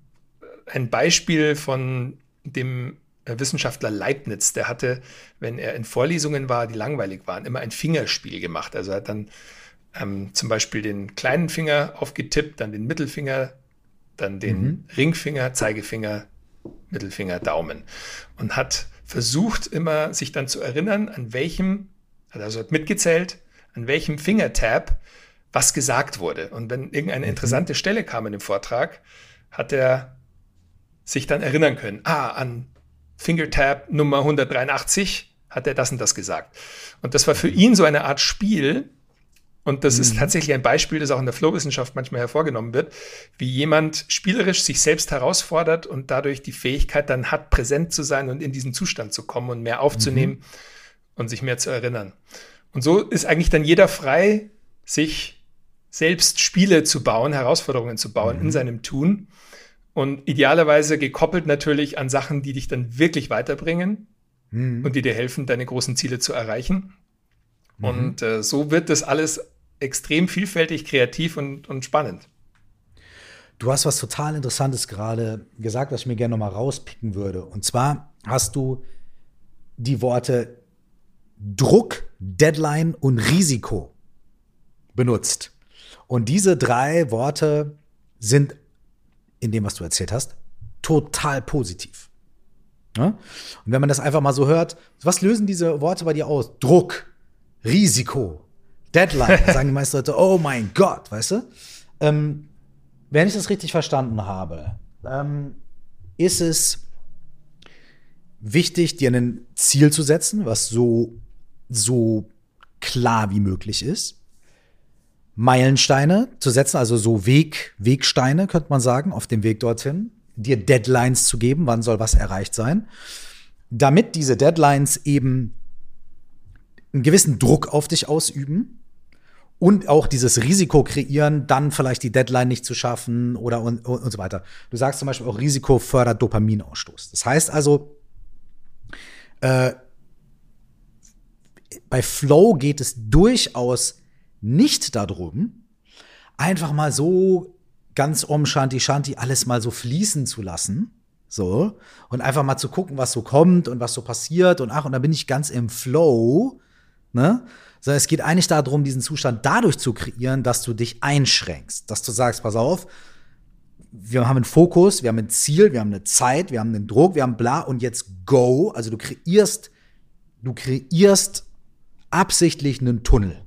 ein Beispiel von dem Wissenschaftler Leibniz, der hatte, wenn er in Vorlesungen war, die langweilig waren, immer ein Fingerspiel gemacht. Also er hat dann ähm, zum Beispiel den kleinen Finger aufgetippt, dann den Mittelfinger, dann den mhm. Ringfinger, Zeigefinger, Mittelfinger, Daumen und hat versucht immer sich dann zu erinnern, an welchem, also hat mitgezählt, an welchem Fingertab was gesagt wurde. Und wenn irgendeine mhm. interessante Stelle kam in dem Vortrag, hat er sich dann erinnern können, ah, an Fingertab Nummer 183 hat er das und das gesagt. Und das war für ihn so eine Art Spiel, und das mhm. ist tatsächlich ein Beispiel, das auch in der Flow-Wissenschaft manchmal hervorgenommen wird, wie jemand spielerisch sich selbst herausfordert und dadurch die Fähigkeit dann hat, präsent zu sein und in diesen Zustand zu kommen und mehr aufzunehmen mhm. und sich mehr zu erinnern. Und so ist eigentlich dann jeder frei, sich selbst Spiele zu bauen, Herausforderungen zu bauen mhm. in seinem Tun. Und idealerweise gekoppelt natürlich an Sachen, die dich dann wirklich weiterbringen mhm. und die dir helfen, deine großen Ziele zu erreichen. Mhm. Und äh, so wird das alles extrem vielfältig, kreativ und, und spannend. Du hast was total Interessantes gerade gesagt, was ich mir gerne nochmal rauspicken würde. Und zwar hast du die Worte Druck, Deadline und Risiko benutzt. Und diese drei Worte sind in dem, was du erzählt hast, total positiv. Ja? Und wenn man das einfach mal so hört, was lösen diese Worte bei dir aus? Druck, Risiko, Deadline. sagen die meisten Leute, oh mein Gott, weißt du? Ähm, wenn ich das richtig verstanden habe, ähm, ist es wichtig, dir ein Ziel zu setzen, was so, so klar wie möglich ist. Meilensteine zu setzen, also so Weg, Wegsteine, könnte man sagen, auf dem Weg dorthin. Dir Deadlines zu geben, wann soll was erreicht sein. Damit diese Deadlines eben einen gewissen Druck auf dich ausüben und auch dieses Risiko kreieren, dann vielleicht die Deadline nicht zu schaffen oder und, und, so weiter. Du sagst zum Beispiel auch Risiko fördert Dopaminausstoß. Das heißt also, äh, bei Flow geht es durchaus nicht darum, einfach mal so ganz um Shanti Shanti alles mal so fließen zu lassen. So. Und einfach mal zu gucken, was so kommt und was so passiert. Und ach, und da bin ich ganz im Flow. Ne? sondern es geht eigentlich darum, diesen Zustand dadurch zu kreieren, dass du dich einschränkst, dass du sagst, pass auf, wir haben einen Fokus, wir haben ein Ziel, wir haben eine Zeit, wir haben einen Druck, wir haben bla und jetzt go. Also du kreierst, du kreierst absichtlich einen Tunnel.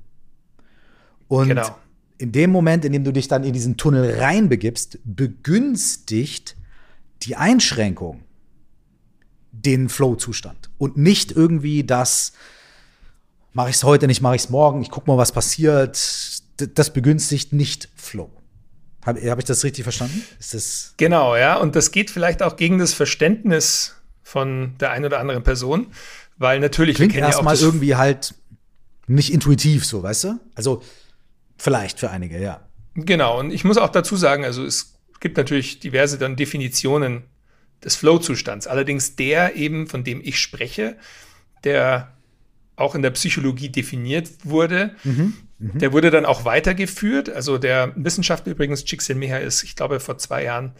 Und genau. in dem Moment, in dem du dich dann in diesen Tunnel reinbegibst, begünstigt die Einschränkung den Flow-Zustand und nicht irgendwie das, mache ich es heute nicht, mache ich es morgen, ich gucke mal, was passiert. Das begünstigt nicht Flow. Habe hab ich das richtig verstanden? Ist das genau, ja. Und das geht vielleicht auch gegen das Verständnis von der einen oder anderen Person, weil natürlich klingt ja erstmal irgendwie halt nicht intuitiv so, weißt du? Also vielleicht für einige, ja. Genau. Und ich muss auch dazu sagen, also es gibt natürlich diverse dann Definitionen des Flow-Zustands. Allerdings der eben, von dem ich spreche, der auch in der Psychologie definiert wurde. Mhm, mh. Der wurde dann auch weitergeführt. Also der Wissenschaftler übrigens, Csikszentmihalyi, ist, ich glaube, vor zwei Jahren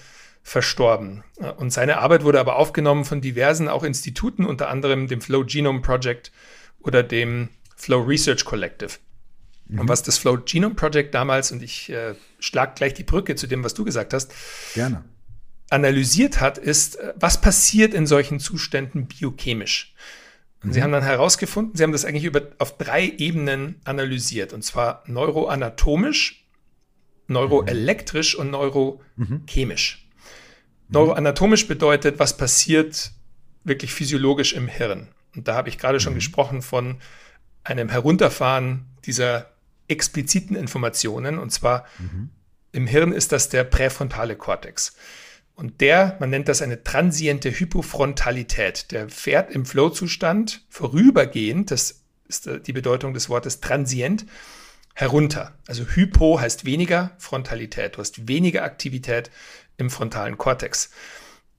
verstorben. Und seine Arbeit wurde aber aufgenommen von diversen auch Instituten, unter anderem dem Flow Genome Project oder dem Flow Research Collective. Mhm. Und was das Flow Genome Project damals, und ich äh, schlag gleich die Brücke zu dem, was du gesagt hast, Gerne. analysiert hat, ist, äh, was passiert in solchen Zuständen biochemisch. Und sie mhm. haben dann herausgefunden, sie haben das eigentlich über, auf drei Ebenen analysiert. Und zwar neuroanatomisch, neuroelektrisch und neurochemisch. Mhm. Neuroanatomisch bedeutet, was passiert wirklich physiologisch im Hirn. Und da habe ich gerade schon mhm. gesprochen von einem Herunterfahren dieser expliziten Informationen. Und zwar mhm. im Hirn ist das der präfrontale Kortex. Und der, man nennt das eine transiente Hypofrontalität, der fährt im Flow-Zustand vorübergehend, das ist äh, die Bedeutung des Wortes transient, herunter. Also Hypo heißt weniger Frontalität, du hast weniger Aktivität im frontalen Kortex.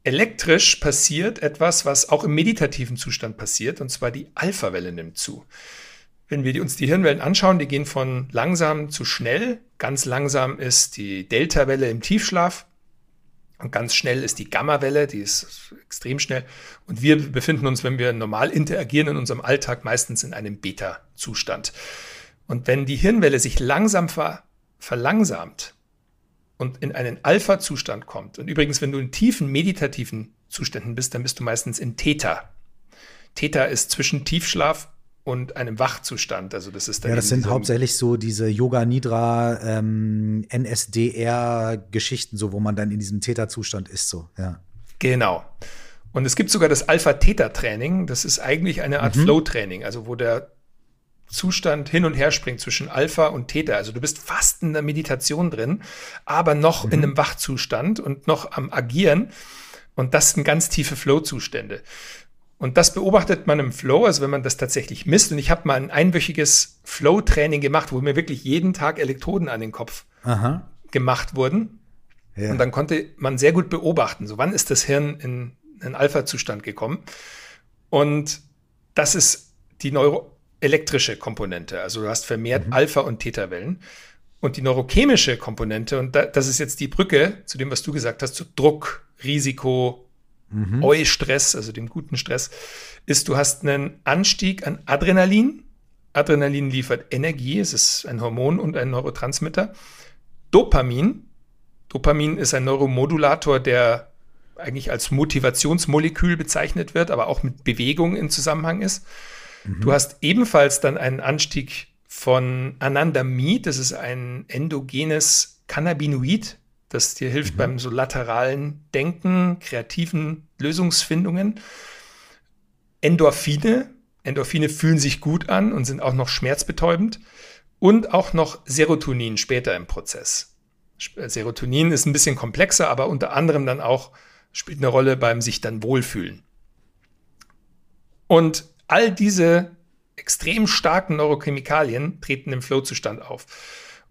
Elektrisch passiert etwas, was auch im meditativen Zustand passiert, und zwar die Alpha-Welle nimmt zu. Wenn wir uns die Hirnwellen anschauen, die gehen von langsam zu schnell. Ganz langsam ist die Delta-Welle im Tiefschlaf, und ganz schnell ist die Gamma-Welle, die ist extrem schnell. Und wir befinden uns, wenn wir normal interagieren in unserem Alltag, meistens in einem Beta-Zustand. Und wenn die Hirnwelle sich langsam ver verlangsamt und in einen Alpha-Zustand kommt, und übrigens, wenn du in tiefen meditativen Zuständen bist, dann bist du meistens in Theta. Theta ist zwischen Tiefschlaf und einem Wachzustand. Also das ist dann ja, das sind hauptsächlich so diese Yoga Nidra ähm, NSDR Geschichten, so wo man dann in diesem Theta-Zustand ist, so ja. Genau. Und es gibt sogar das Alpha-Theta-Training. Das ist eigentlich eine Art mhm. Flow-Training, also wo der Zustand hin und her springt zwischen Alpha und Theta. Also du bist fast in der Meditation drin, aber noch mhm. in einem Wachzustand und noch am Agieren. Und das sind ganz tiefe Flow-Zustände. Und das beobachtet man im Flow, also wenn man das tatsächlich misst. Und ich habe mal ein einwöchiges Flow-Training gemacht, wo mir wirklich jeden Tag Elektroden an den Kopf Aha. gemacht wurden. Ja. Und dann konnte man sehr gut beobachten, so wann ist das Hirn in einen Alpha-Zustand gekommen. Und das ist die neuroelektrische Komponente. Also du hast vermehrt mhm. Alpha- und Theta-Wellen. Und die neurochemische Komponente, und das ist jetzt die Brücke zu dem, was du gesagt hast, zu Druck, Risiko, mhm. Eustress, also dem guten Stress, ist, du hast einen Anstieg an Adrenalin. Adrenalin liefert Energie, es ist ein Hormon und ein Neurotransmitter. Dopamin. Dopamin ist ein Neuromodulator, der eigentlich als Motivationsmolekül bezeichnet wird, aber auch mit Bewegung in Zusammenhang ist. Mhm. Du hast ebenfalls dann einen Anstieg von Anandamid, das ist ein endogenes Cannabinoid, das dir hilft mhm. beim so lateralen Denken, kreativen Lösungsfindungen. Endorphine, Endorphine fühlen sich gut an und sind auch noch schmerzbetäubend. Und auch noch Serotonin später im Prozess. Serotonin ist ein bisschen komplexer, aber unter anderem dann auch spielt eine Rolle beim sich dann wohlfühlen. Und all diese extrem starken Neurochemikalien treten im Flow-Zustand auf.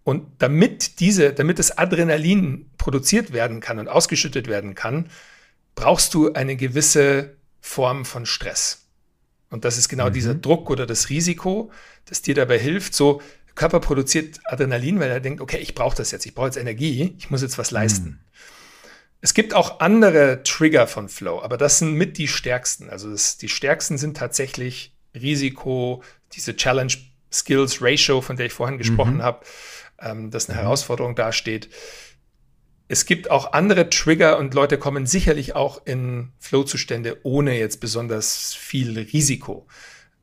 Und damit diese, damit das Adrenalin produziert werden kann und ausgeschüttet werden kann, brauchst du eine gewisse Form von Stress. Und das ist genau mhm. dieser Druck oder das Risiko, das dir dabei hilft. So, der Körper produziert Adrenalin, weil er denkt, okay, ich brauche das jetzt, ich brauche jetzt Energie, ich muss jetzt was leisten. Mhm. Es gibt auch andere Trigger von Flow, aber das sind mit die stärksten. Also das, die stärksten sind tatsächlich Risiko, diese Challenge Skills Ratio, von der ich vorhin gesprochen mhm. habe, ähm, dass eine mhm. Herausforderung dasteht. Es gibt auch andere Trigger und Leute kommen sicherlich auch in Flow-Zustände ohne jetzt besonders viel Risiko.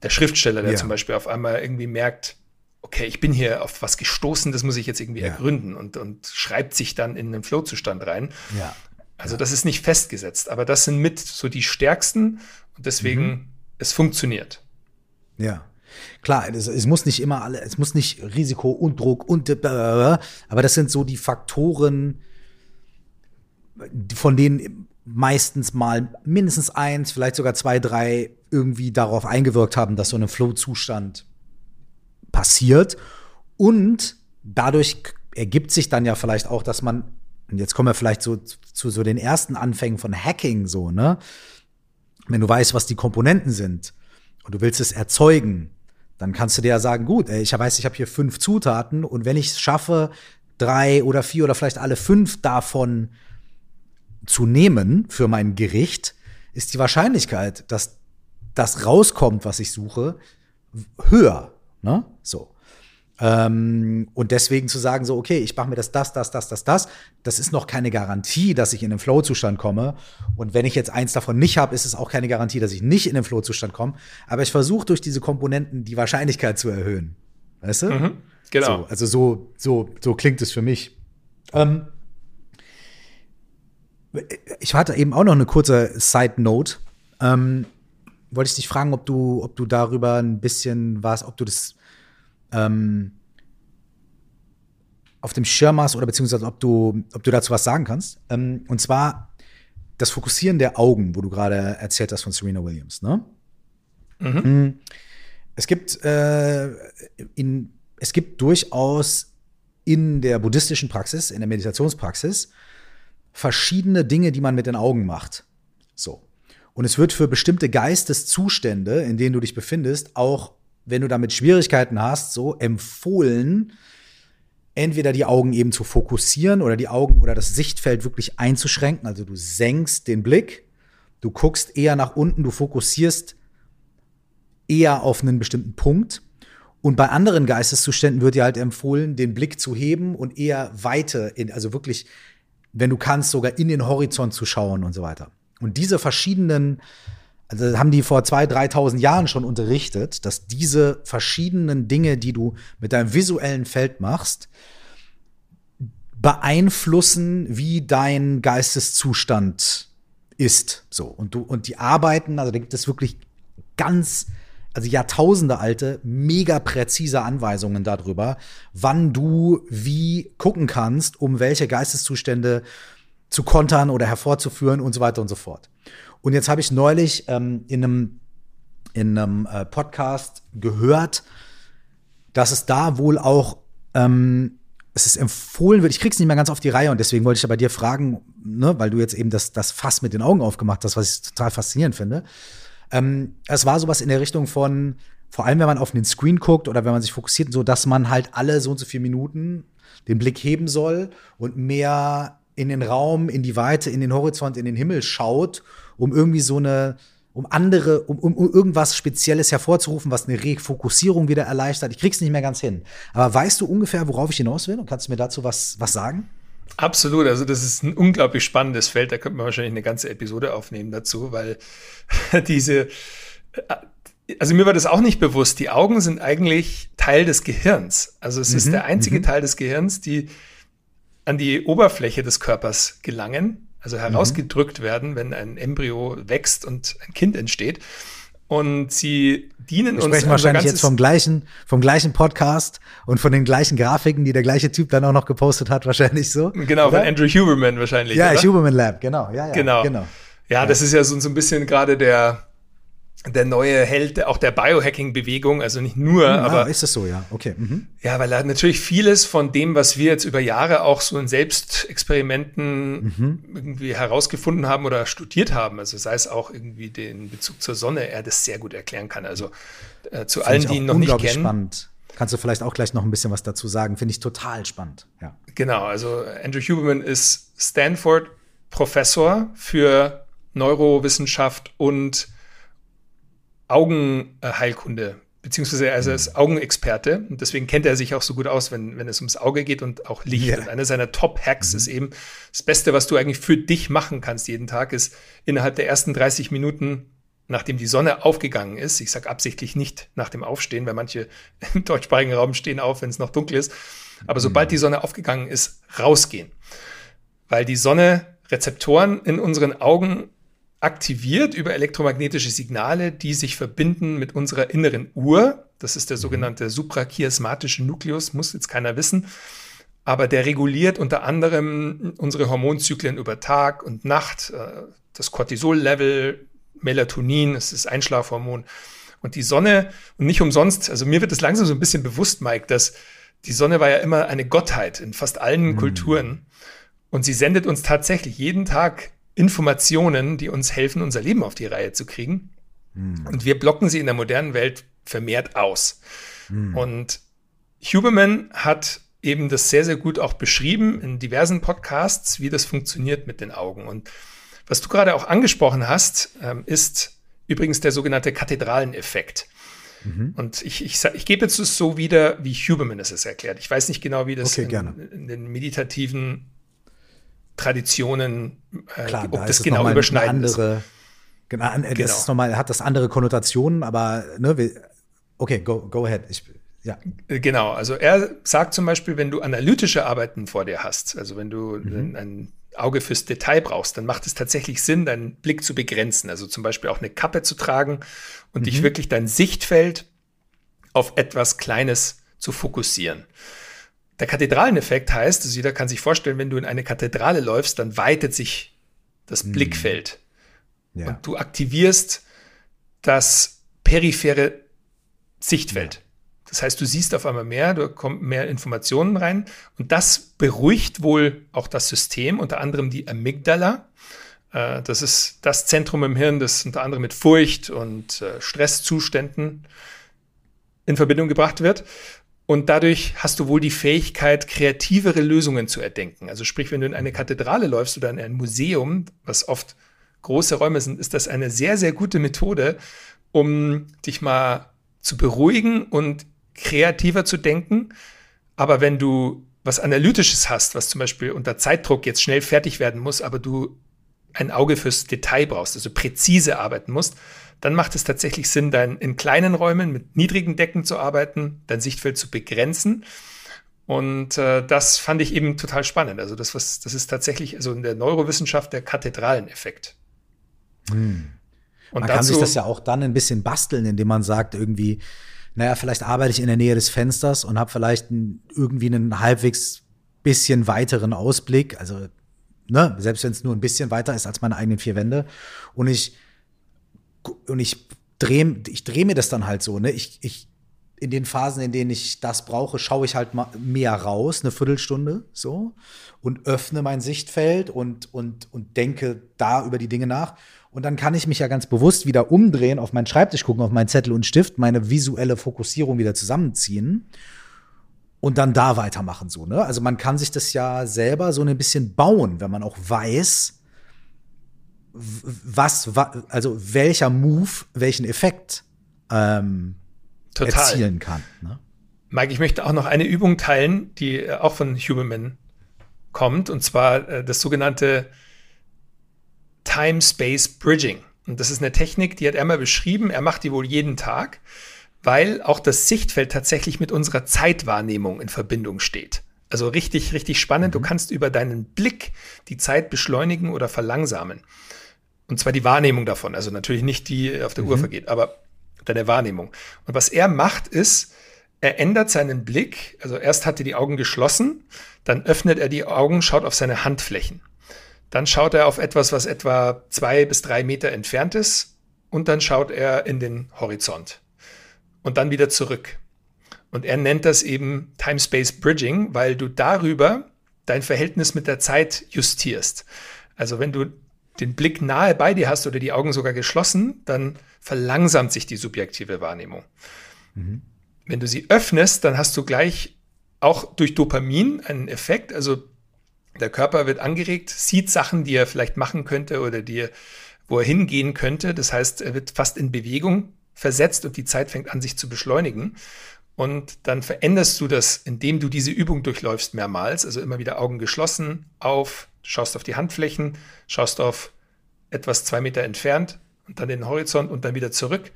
Der Schriftsteller, der ja. zum Beispiel auf einmal irgendwie merkt, okay, ich bin hier auf was gestoßen, das muss ich jetzt irgendwie ja. ergründen und, und schreibt sich dann in einen Flow-Zustand rein. Ja. Also das ist nicht festgesetzt, aber das sind mit so die stärksten und deswegen mhm. es funktioniert. Ja. Klar, es, es, muss nicht immer alle, es muss nicht Risiko und Druck und aber das sind so die Faktoren, von denen meistens mal mindestens eins, vielleicht sogar zwei, drei irgendwie darauf eingewirkt haben, dass so ein Flow-Zustand passiert. Und dadurch ergibt sich dann ja vielleicht auch, dass man und jetzt kommen wir vielleicht so zu so den ersten Anfängen von Hacking so, ne? Wenn du weißt, was die Komponenten sind und du willst es erzeugen, dann kannst du dir ja sagen, gut, ey, ich weiß, ich habe hier fünf Zutaten und wenn ich es schaffe, drei oder vier oder vielleicht alle fünf davon zu nehmen für mein Gericht, ist die Wahrscheinlichkeit, dass das rauskommt, was ich suche, höher. Ne? So. Ähm, und deswegen zu sagen, so, okay, ich mache mir das, das, das, das, das, das, das ist noch keine Garantie, dass ich in den Flow-Zustand komme. Und wenn ich jetzt eins davon nicht habe, ist es auch keine Garantie, dass ich nicht in den Flow-Zustand komme. Aber ich versuche durch diese Komponenten die Wahrscheinlichkeit zu erhöhen. Weißt du? Mhm, genau. So, also so, so, so klingt es für mich. Ähm, ich hatte eben auch noch eine kurze Side-Note. Ähm, wollte ich dich fragen, ob du, ob du darüber ein bisschen was, ob du das ähm, auf dem Schirm hast oder beziehungsweise ob du, ob du dazu was sagen kannst. Ähm, und zwar das Fokussieren der Augen, wo du gerade erzählt hast von Serena Williams. Ne? Mhm. Hm. Es gibt äh, in, es gibt durchaus in der buddhistischen Praxis, in der Meditationspraxis, verschiedene Dinge, die man mit den Augen macht. So. Und es wird für bestimmte Geisteszustände, in denen du dich befindest, auch wenn du damit Schwierigkeiten hast, so empfohlen, entweder die Augen eben zu fokussieren oder die Augen oder das Sichtfeld wirklich einzuschränken. Also du senkst den Blick, du guckst eher nach unten, du fokussierst eher auf einen bestimmten Punkt. Und bei anderen Geisteszuständen wird dir halt empfohlen, den Blick zu heben und eher weiter, in, also wirklich, wenn du kannst, sogar in den Horizont zu schauen und so weiter. Und diese verschiedenen also haben die vor 2.000, 3.000 Jahren schon unterrichtet, dass diese verschiedenen Dinge, die du mit deinem visuellen Feld machst, beeinflussen, wie dein Geisteszustand ist. So. Und du, und die arbeiten, also da gibt es wirklich ganz, also Jahrtausende alte, mega präzise Anweisungen darüber, wann du wie gucken kannst, um welche Geisteszustände zu kontern oder hervorzuführen und so weiter und so fort. Und jetzt habe ich neulich ähm, in einem in einem äh, Podcast gehört, dass es da wohl auch ähm, es ist empfohlen wird, ich krieg's nicht mehr ganz auf die Reihe und deswegen wollte ich ja bei dir fragen, ne, weil du jetzt eben das, das Fass mit den Augen aufgemacht hast, was ich total faszinierend finde. Ähm, es war sowas in der Richtung von, vor allem wenn man auf den Screen guckt oder wenn man sich fokussiert, so dass man halt alle so und so vier Minuten den Blick heben soll und mehr in den Raum, in die Weite, in den Horizont, in den Himmel schaut, um irgendwie so eine, um andere, um, um, um irgendwas Spezielles hervorzurufen, was eine Refokussierung wieder erleichtert. Ich krieg's nicht mehr ganz hin. Aber weißt du ungefähr, worauf ich hinaus will? Und kannst du mir dazu was, was sagen? Absolut, also das ist ein unglaublich spannendes Feld, da könnte man wahrscheinlich eine ganze Episode aufnehmen dazu, weil diese, also mir war das auch nicht bewusst, die Augen sind eigentlich Teil des Gehirns. Also es mhm, ist der einzige mhm. Teil des Gehirns, die an die Oberfläche des Körpers gelangen also herausgedrückt mhm. werden, wenn ein Embryo wächst und ein Kind entsteht. Und sie dienen Wir uns. sprechen wahrscheinlich jetzt vom gleichen, vom gleichen Podcast und von den gleichen Grafiken, die der gleiche Typ dann auch noch gepostet hat, wahrscheinlich so. Genau, oder? von Andrew Huberman wahrscheinlich. Ja, oder? Huberman Lab, genau. Ja, ja, genau. genau. Ja, ja, das ist ja so, so ein bisschen gerade der, der neue Held auch der Biohacking-Bewegung, also nicht nur, ja, aber. Ist es so, ja, okay. Mhm. Ja, weil er natürlich vieles von dem, was wir jetzt über Jahre auch so in Selbstexperimenten mhm. irgendwie herausgefunden haben oder studiert haben, also sei es auch irgendwie den Bezug zur Sonne, er das sehr gut erklären kann. Also äh, zu allen, die ihn noch nicht kennen. Spannend. Kannst du vielleicht auch gleich noch ein bisschen was dazu sagen? Finde ich total spannend. Ja. Genau, also Andrew Huberman ist Stanford-Professor für Neurowissenschaft und Augenheilkunde, beziehungsweise er ist mhm. Augenexperte und deswegen kennt er sich auch so gut aus, wenn, wenn es ums Auge geht und auch Licht. Ja. Und einer seiner Top-Hacks mhm. ist eben, das Beste, was du eigentlich für dich machen kannst jeden Tag, ist innerhalb der ersten 30 Minuten nachdem die Sonne aufgegangen ist, ich sage absichtlich nicht nach dem Aufstehen, weil manche im deutschsprachigen Raum stehen auf, wenn es noch dunkel ist, aber sobald mhm. die Sonne aufgegangen ist, rausgehen. Weil die Sonne Rezeptoren in unseren Augen aktiviert über elektromagnetische Signale, die sich verbinden mit unserer inneren Uhr. Das ist der mhm. sogenannte suprachiasmatische Nukleus, muss jetzt keiner wissen. Aber der reguliert unter anderem unsere Hormonzyklen über Tag und Nacht, äh, das Cortisol-Level, Melatonin, das ist Einschlafhormon. Und die Sonne, und nicht umsonst, also mir wird es langsam so ein bisschen bewusst, Mike, dass die Sonne war ja immer eine Gottheit in fast allen mhm. Kulturen. Und sie sendet uns tatsächlich jeden Tag Informationen, die uns helfen, unser Leben auf die Reihe zu kriegen. Mhm. Und wir blocken sie in der modernen Welt vermehrt aus. Mhm. Und Huberman hat eben das sehr, sehr gut auch beschrieben in diversen Podcasts, wie das funktioniert mit den Augen. Und was du gerade auch angesprochen hast, ähm, ist übrigens der sogenannte Kathedraleneffekt. Mhm. Und ich, ich, ich gebe jetzt so wieder, wie Huberman es erklärt. Ich weiß nicht genau, wie das okay, in, in, den meditativen Traditionen, äh, Klar, ob da das genau überschneidend andere, ist. Genau, das genau. ist nochmal, hat das andere Konnotationen, aber ne, wir, okay, go, go ahead. Ich, ja. Äh, genau, also er sagt zum Beispiel, wenn du analytische Arbeiten vor dir hast, also wenn du mhm. ein Auge fürs Detail brauchst, dann macht es tatsächlich Sinn, deinen Blick zu begrenzen. Also zum Beispiel auch eine Kappe zu tragen und mhm. dich wirklich dein Sichtfeld auf etwas Kleines zu fokussieren. Der Kathedraleneffekt heißt, also jeder kann sich vorstellen, wenn du in eine Kathedrale läufst, dann weitet sich das mhm. Blickfeld. Ja. Und du aktivierst das periphere Sichtfeld. Ja. Das heißt, du siehst auf einmal mehr, da kommen mehr Informationen rein und das beruhigt wohl auch das System, unter anderem die Amygdala. Äh, das ist das Zentrum im Hirn, das unter anderem mit Furcht und äh, Stresszuständen in Verbindung gebracht wird. Und dadurch hast du wohl die Fähigkeit, kreativere Lösungen zu erdenken. Also sprich, wenn du in eine Kathedrale läufst oder in ein Museum, was oft große Räume sind, ist das eine sehr, sehr gute Methode, um dich mal zu beruhigen und kreativer zu denken. Aber wenn du was Analytisches hast, was zum Beispiel unter Zeitdruck jetzt schnell fertig werden muss, aber du ein Auge fürs Detail brauchst, also präzise arbeiten musst, dann macht es tatsächlich Sinn, dann in kleinen Räumen mit niedrigen Decken zu arbeiten, dein Sichtfeld zu begrenzen. Und äh, das fand ich eben total spannend. Also das, was, das ist tatsächlich also in der Neurowissenschaft der Kathedraleneffekt. Hm. Und man dazu, kann sich das ja auch dann ein bisschen basteln, indem man sagt, irgendwie, naja, vielleicht arbeite ich in der Nähe des Fensters und habe vielleicht ein, irgendwie einen halbwegs bisschen weiteren Ausblick. Also, ne, selbst wenn es nur ein bisschen weiter ist als meine eigenen vier Wände. Und ich und ich drehe ich dreh mir das dann halt so, ne? Ich, ich, in den Phasen, in denen ich das brauche, schaue ich halt mal mehr raus, eine Viertelstunde so, und öffne mein Sichtfeld und, und, und denke da über die Dinge nach. Und dann kann ich mich ja ganz bewusst wieder umdrehen, auf meinen Schreibtisch gucken, auf meinen Zettel und Stift, meine visuelle Fokussierung wieder zusammenziehen und dann da weitermachen so, ne? Also man kann sich das ja selber so ein bisschen bauen, wenn man auch weiß, was, also welcher Move welchen Effekt ähm, erzielen kann. Ne? Mike, ich möchte auch noch eine Übung teilen, die äh, auch von Huberman kommt, und zwar äh, das sogenannte Time-Space Bridging. Und das ist eine Technik, die hat er mal beschrieben. Er macht die wohl jeden Tag, weil auch das Sichtfeld tatsächlich mit unserer Zeitwahrnehmung in Verbindung steht. Also richtig, richtig spannend. Du mhm. kannst über deinen Blick die Zeit beschleunigen oder verlangsamen. Und zwar die Wahrnehmung davon. Also natürlich nicht die auf der mhm. Uhr vergeht, aber deine Wahrnehmung. Und was er macht, ist, er ändert seinen Blick. Also erst hat er die Augen geschlossen, dann öffnet er die Augen, schaut auf seine Handflächen. Dann schaut er auf etwas, was etwa zwei bis drei Meter entfernt ist. Und dann schaut er in den Horizont. Und dann wieder zurück. Und er nennt das eben Time-Space Bridging, weil du darüber dein Verhältnis mit der Zeit justierst. Also wenn du den Blick nahe bei dir hast oder die Augen sogar geschlossen, dann verlangsamt sich die subjektive Wahrnehmung. Mhm. Wenn du sie öffnest, dann hast du gleich auch durch Dopamin einen Effekt. Also der Körper wird angeregt, sieht Sachen, die er vielleicht machen könnte oder die, wo er hingehen könnte. Das heißt, er wird fast in Bewegung versetzt und die Zeit fängt an, sich zu beschleunigen. Und dann veränderst du das, indem du diese Übung durchläufst mehrmals. Also immer wieder Augen geschlossen, auf, schaust auf die Handflächen, schaust auf etwas zwei Meter entfernt und dann den Horizont und dann wieder zurück.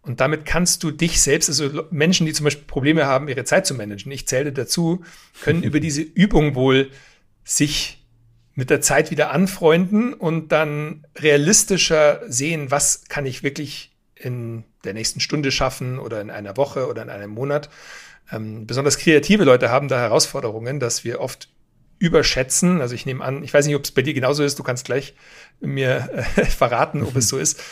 Und damit kannst du dich selbst, also Menschen, die zum Beispiel Probleme haben, ihre Zeit zu managen, ich zähle dazu, können über diese Übung wohl sich mit der Zeit wieder anfreunden und dann realistischer sehen, was kann ich wirklich in der nächsten Stunde schaffen oder in einer Woche oder in einem Monat. Ähm, besonders kreative Leute haben da Herausforderungen, dass wir oft überschätzen. Also ich nehme an, ich weiß nicht, ob es bei dir genauso ist, du kannst gleich mir äh, verraten, ob es so ist.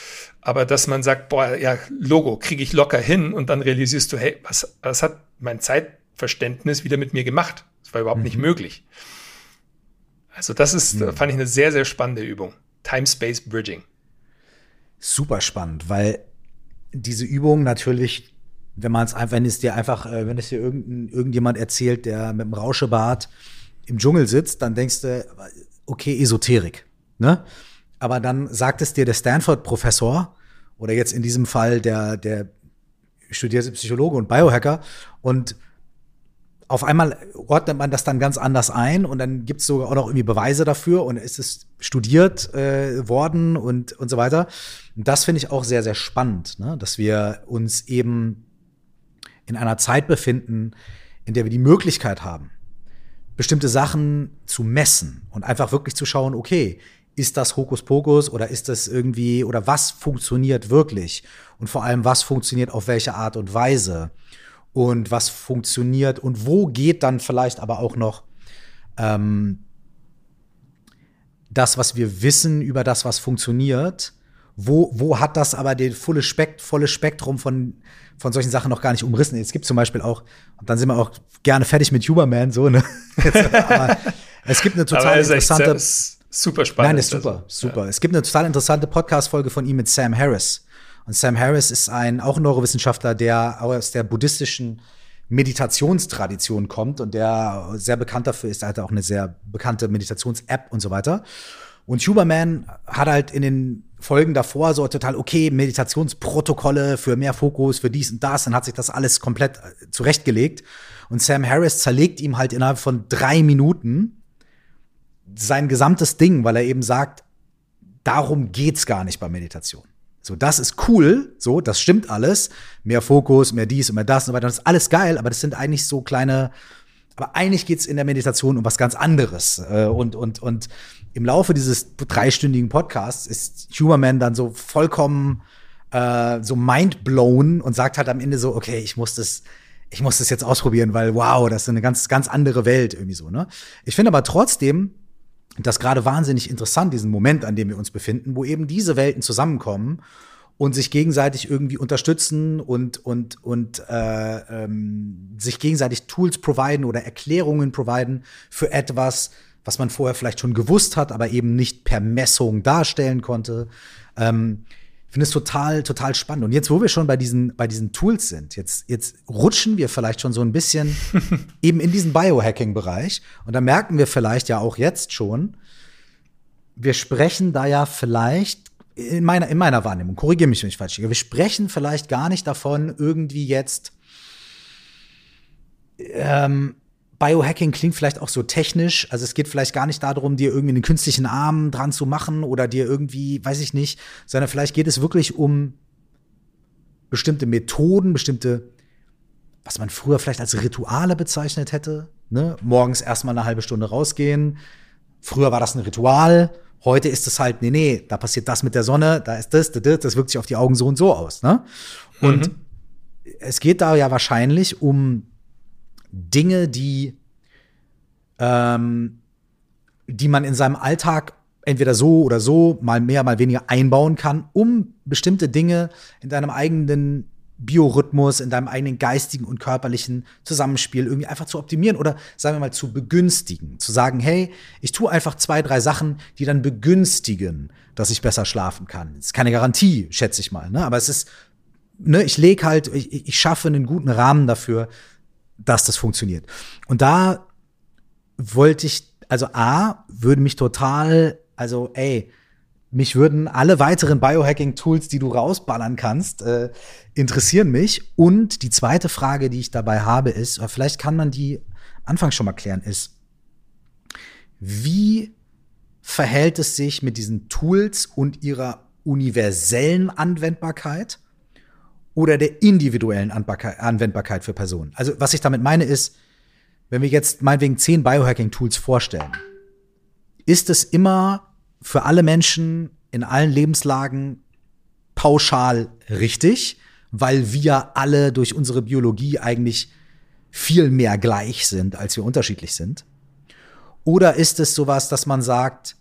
Aber dass man sagt, boah, ja, Logo kriege ich locker hin und dann realisierst du, hey, was, was hat mein Zeitverständnis wieder mit mir gemacht? Das war überhaupt mhm. nicht möglich. Also das ist, mhm. fand ich eine sehr, sehr spannende Übung. Time-Space Bridging. Super spannend, weil diese Übung natürlich, wenn man es einfach, wenn es dir einfach, äh, wenn es dir irgendein, irgendjemand erzählt, der mit dem Rauschebart im Dschungel sitzt, dann denkst du, okay, Esoterik. Ne? Aber dann sagt es dir der Stanford-Professor oder jetzt in diesem Fall der, der studierte Psychologe und Biohacker und auf einmal ordnet man das dann ganz anders ein und dann gibt es sogar auch noch irgendwie Beweise dafür und ist es studiert äh, worden und, und so weiter. Und das finde ich auch sehr, sehr spannend, ne? dass wir uns eben in einer Zeit befinden, in der wir die Möglichkeit haben, bestimmte Sachen zu messen und einfach wirklich zu schauen, okay, ist das Hokuspokus oder ist das irgendwie, oder was funktioniert wirklich? Und vor allem, was funktioniert auf welche Art und Weise? Und was funktioniert und wo geht dann vielleicht aber auch noch ähm, das, was wir wissen über das, was funktioniert, wo, wo hat das aber den volle, Spekt, volle Spektrum von, von solchen Sachen noch gar nicht umrissen? Es gibt zum Beispiel auch, und dann sind wir auch gerne fertig mit Huberman, so, ne? aber es gibt eine total interessante. super spannend. Nein, ist super, also, super. Ja. Es gibt eine total interessante Podcast-Folge von ihm mit Sam Harris. Und Sam Harris ist ein, auch ein Neurowissenschaftler, der aus der buddhistischen Meditationstradition kommt und der sehr bekannt dafür ist. Er hat auch eine sehr bekannte Meditations-App und so weiter. Und Huberman hat halt in den Folgen davor so total, okay, Meditationsprotokolle für mehr Fokus, für dies und das, dann hat sich das alles komplett äh, zurechtgelegt. Und Sam Harris zerlegt ihm halt innerhalb von drei Minuten sein gesamtes Ding, weil er eben sagt, darum geht's gar nicht bei Meditation. So, das ist cool, so, das stimmt alles. Mehr Fokus, mehr dies und mehr das und so weiter. Das ist alles geil, aber das sind eigentlich so kleine, aber eigentlich geht's in der Meditation um was ganz anderes. Äh, und, und, und im Laufe dieses dreistündigen Podcasts ist Huberman dann so vollkommen äh, so mindblown und sagt halt am Ende so, okay, ich muss das, ich muss das jetzt ausprobieren, weil wow, das ist eine ganz, ganz andere Welt irgendwie so, ne? Ich finde aber trotzdem, das gerade wahnsinnig interessant, diesen Moment, an dem wir uns befinden, wo eben diese Welten zusammenkommen und sich gegenseitig irgendwie unterstützen und, und, und äh, ähm, sich gegenseitig Tools providen oder Erklärungen providen für etwas, was man vorher vielleicht schon gewusst hat, aber eben nicht per Messung darstellen konnte. Ähm, ich finde es total, total spannend. Und jetzt, wo wir schon bei diesen, bei diesen Tools sind, jetzt, jetzt rutschen wir vielleicht schon so ein bisschen eben in diesen Biohacking-Bereich. Und da merken wir vielleicht ja auch jetzt schon, wir sprechen da ja vielleicht in meiner, in meiner Wahrnehmung, korrigiere mich, wenn ich falsch liege, wir sprechen vielleicht gar nicht davon, irgendwie jetzt ähm, Biohacking klingt vielleicht auch so technisch. Also es geht vielleicht gar nicht darum, dir irgendwie einen künstlichen Arm dran zu machen oder dir irgendwie, weiß ich nicht, sondern vielleicht geht es wirklich um bestimmte Methoden, bestimmte, was man früher vielleicht als Rituale bezeichnet hätte. Ne? Morgens erstmal eine halbe Stunde rausgehen. Früher war das ein Ritual. Heute ist es halt, nee, nee, da passiert das mit der Sonne, da ist das, das, das wirkt sich auf die Augen so und so aus. Ne? Und mhm. es geht da ja wahrscheinlich um Dinge, die, ähm, die man in seinem Alltag entweder so oder so, mal mehr, mal weniger einbauen kann, um bestimmte Dinge in deinem eigenen Biorhythmus, in deinem eigenen geistigen und körperlichen Zusammenspiel irgendwie einfach zu optimieren oder sagen wir mal zu begünstigen. Zu sagen, hey, ich tue einfach zwei, drei Sachen, die dann begünstigen, dass ich besser schlafen kann. Das ist keine Garantie, schätze ich mal, ne? aber es ist, ne, ich lege halt, ich, ich schaffe einen guten Rahmen dafür, dass das funktioniert. Und da wollte ich, also A, würde mich total, also ey, mich würden alle weiteren Biohacking-Tools, die du rausballern kannst, äh, interessieren mich. Und die zweite Frage, die ich dabei habe, ist, vielleicht kann man die anfangs schon mal klären, ist, wie verhält es sich mit diesen Tools und ihrer universellen Anwendbarkeit oder der individuellen Anwendbarkeit für Personen. Also was ich damit meine ist, wenn wir jetzt meinetwegen zehn Biohacking-Tools vorstellen, ist es immer für alle Menschen in allen Lebenslagen pauschal richtig, weil wir alle durch unsere Biologie eigentlich viel mehr gleich sind, als wir unterschiedlich sind? Oder ist es sowas, dass man sagt,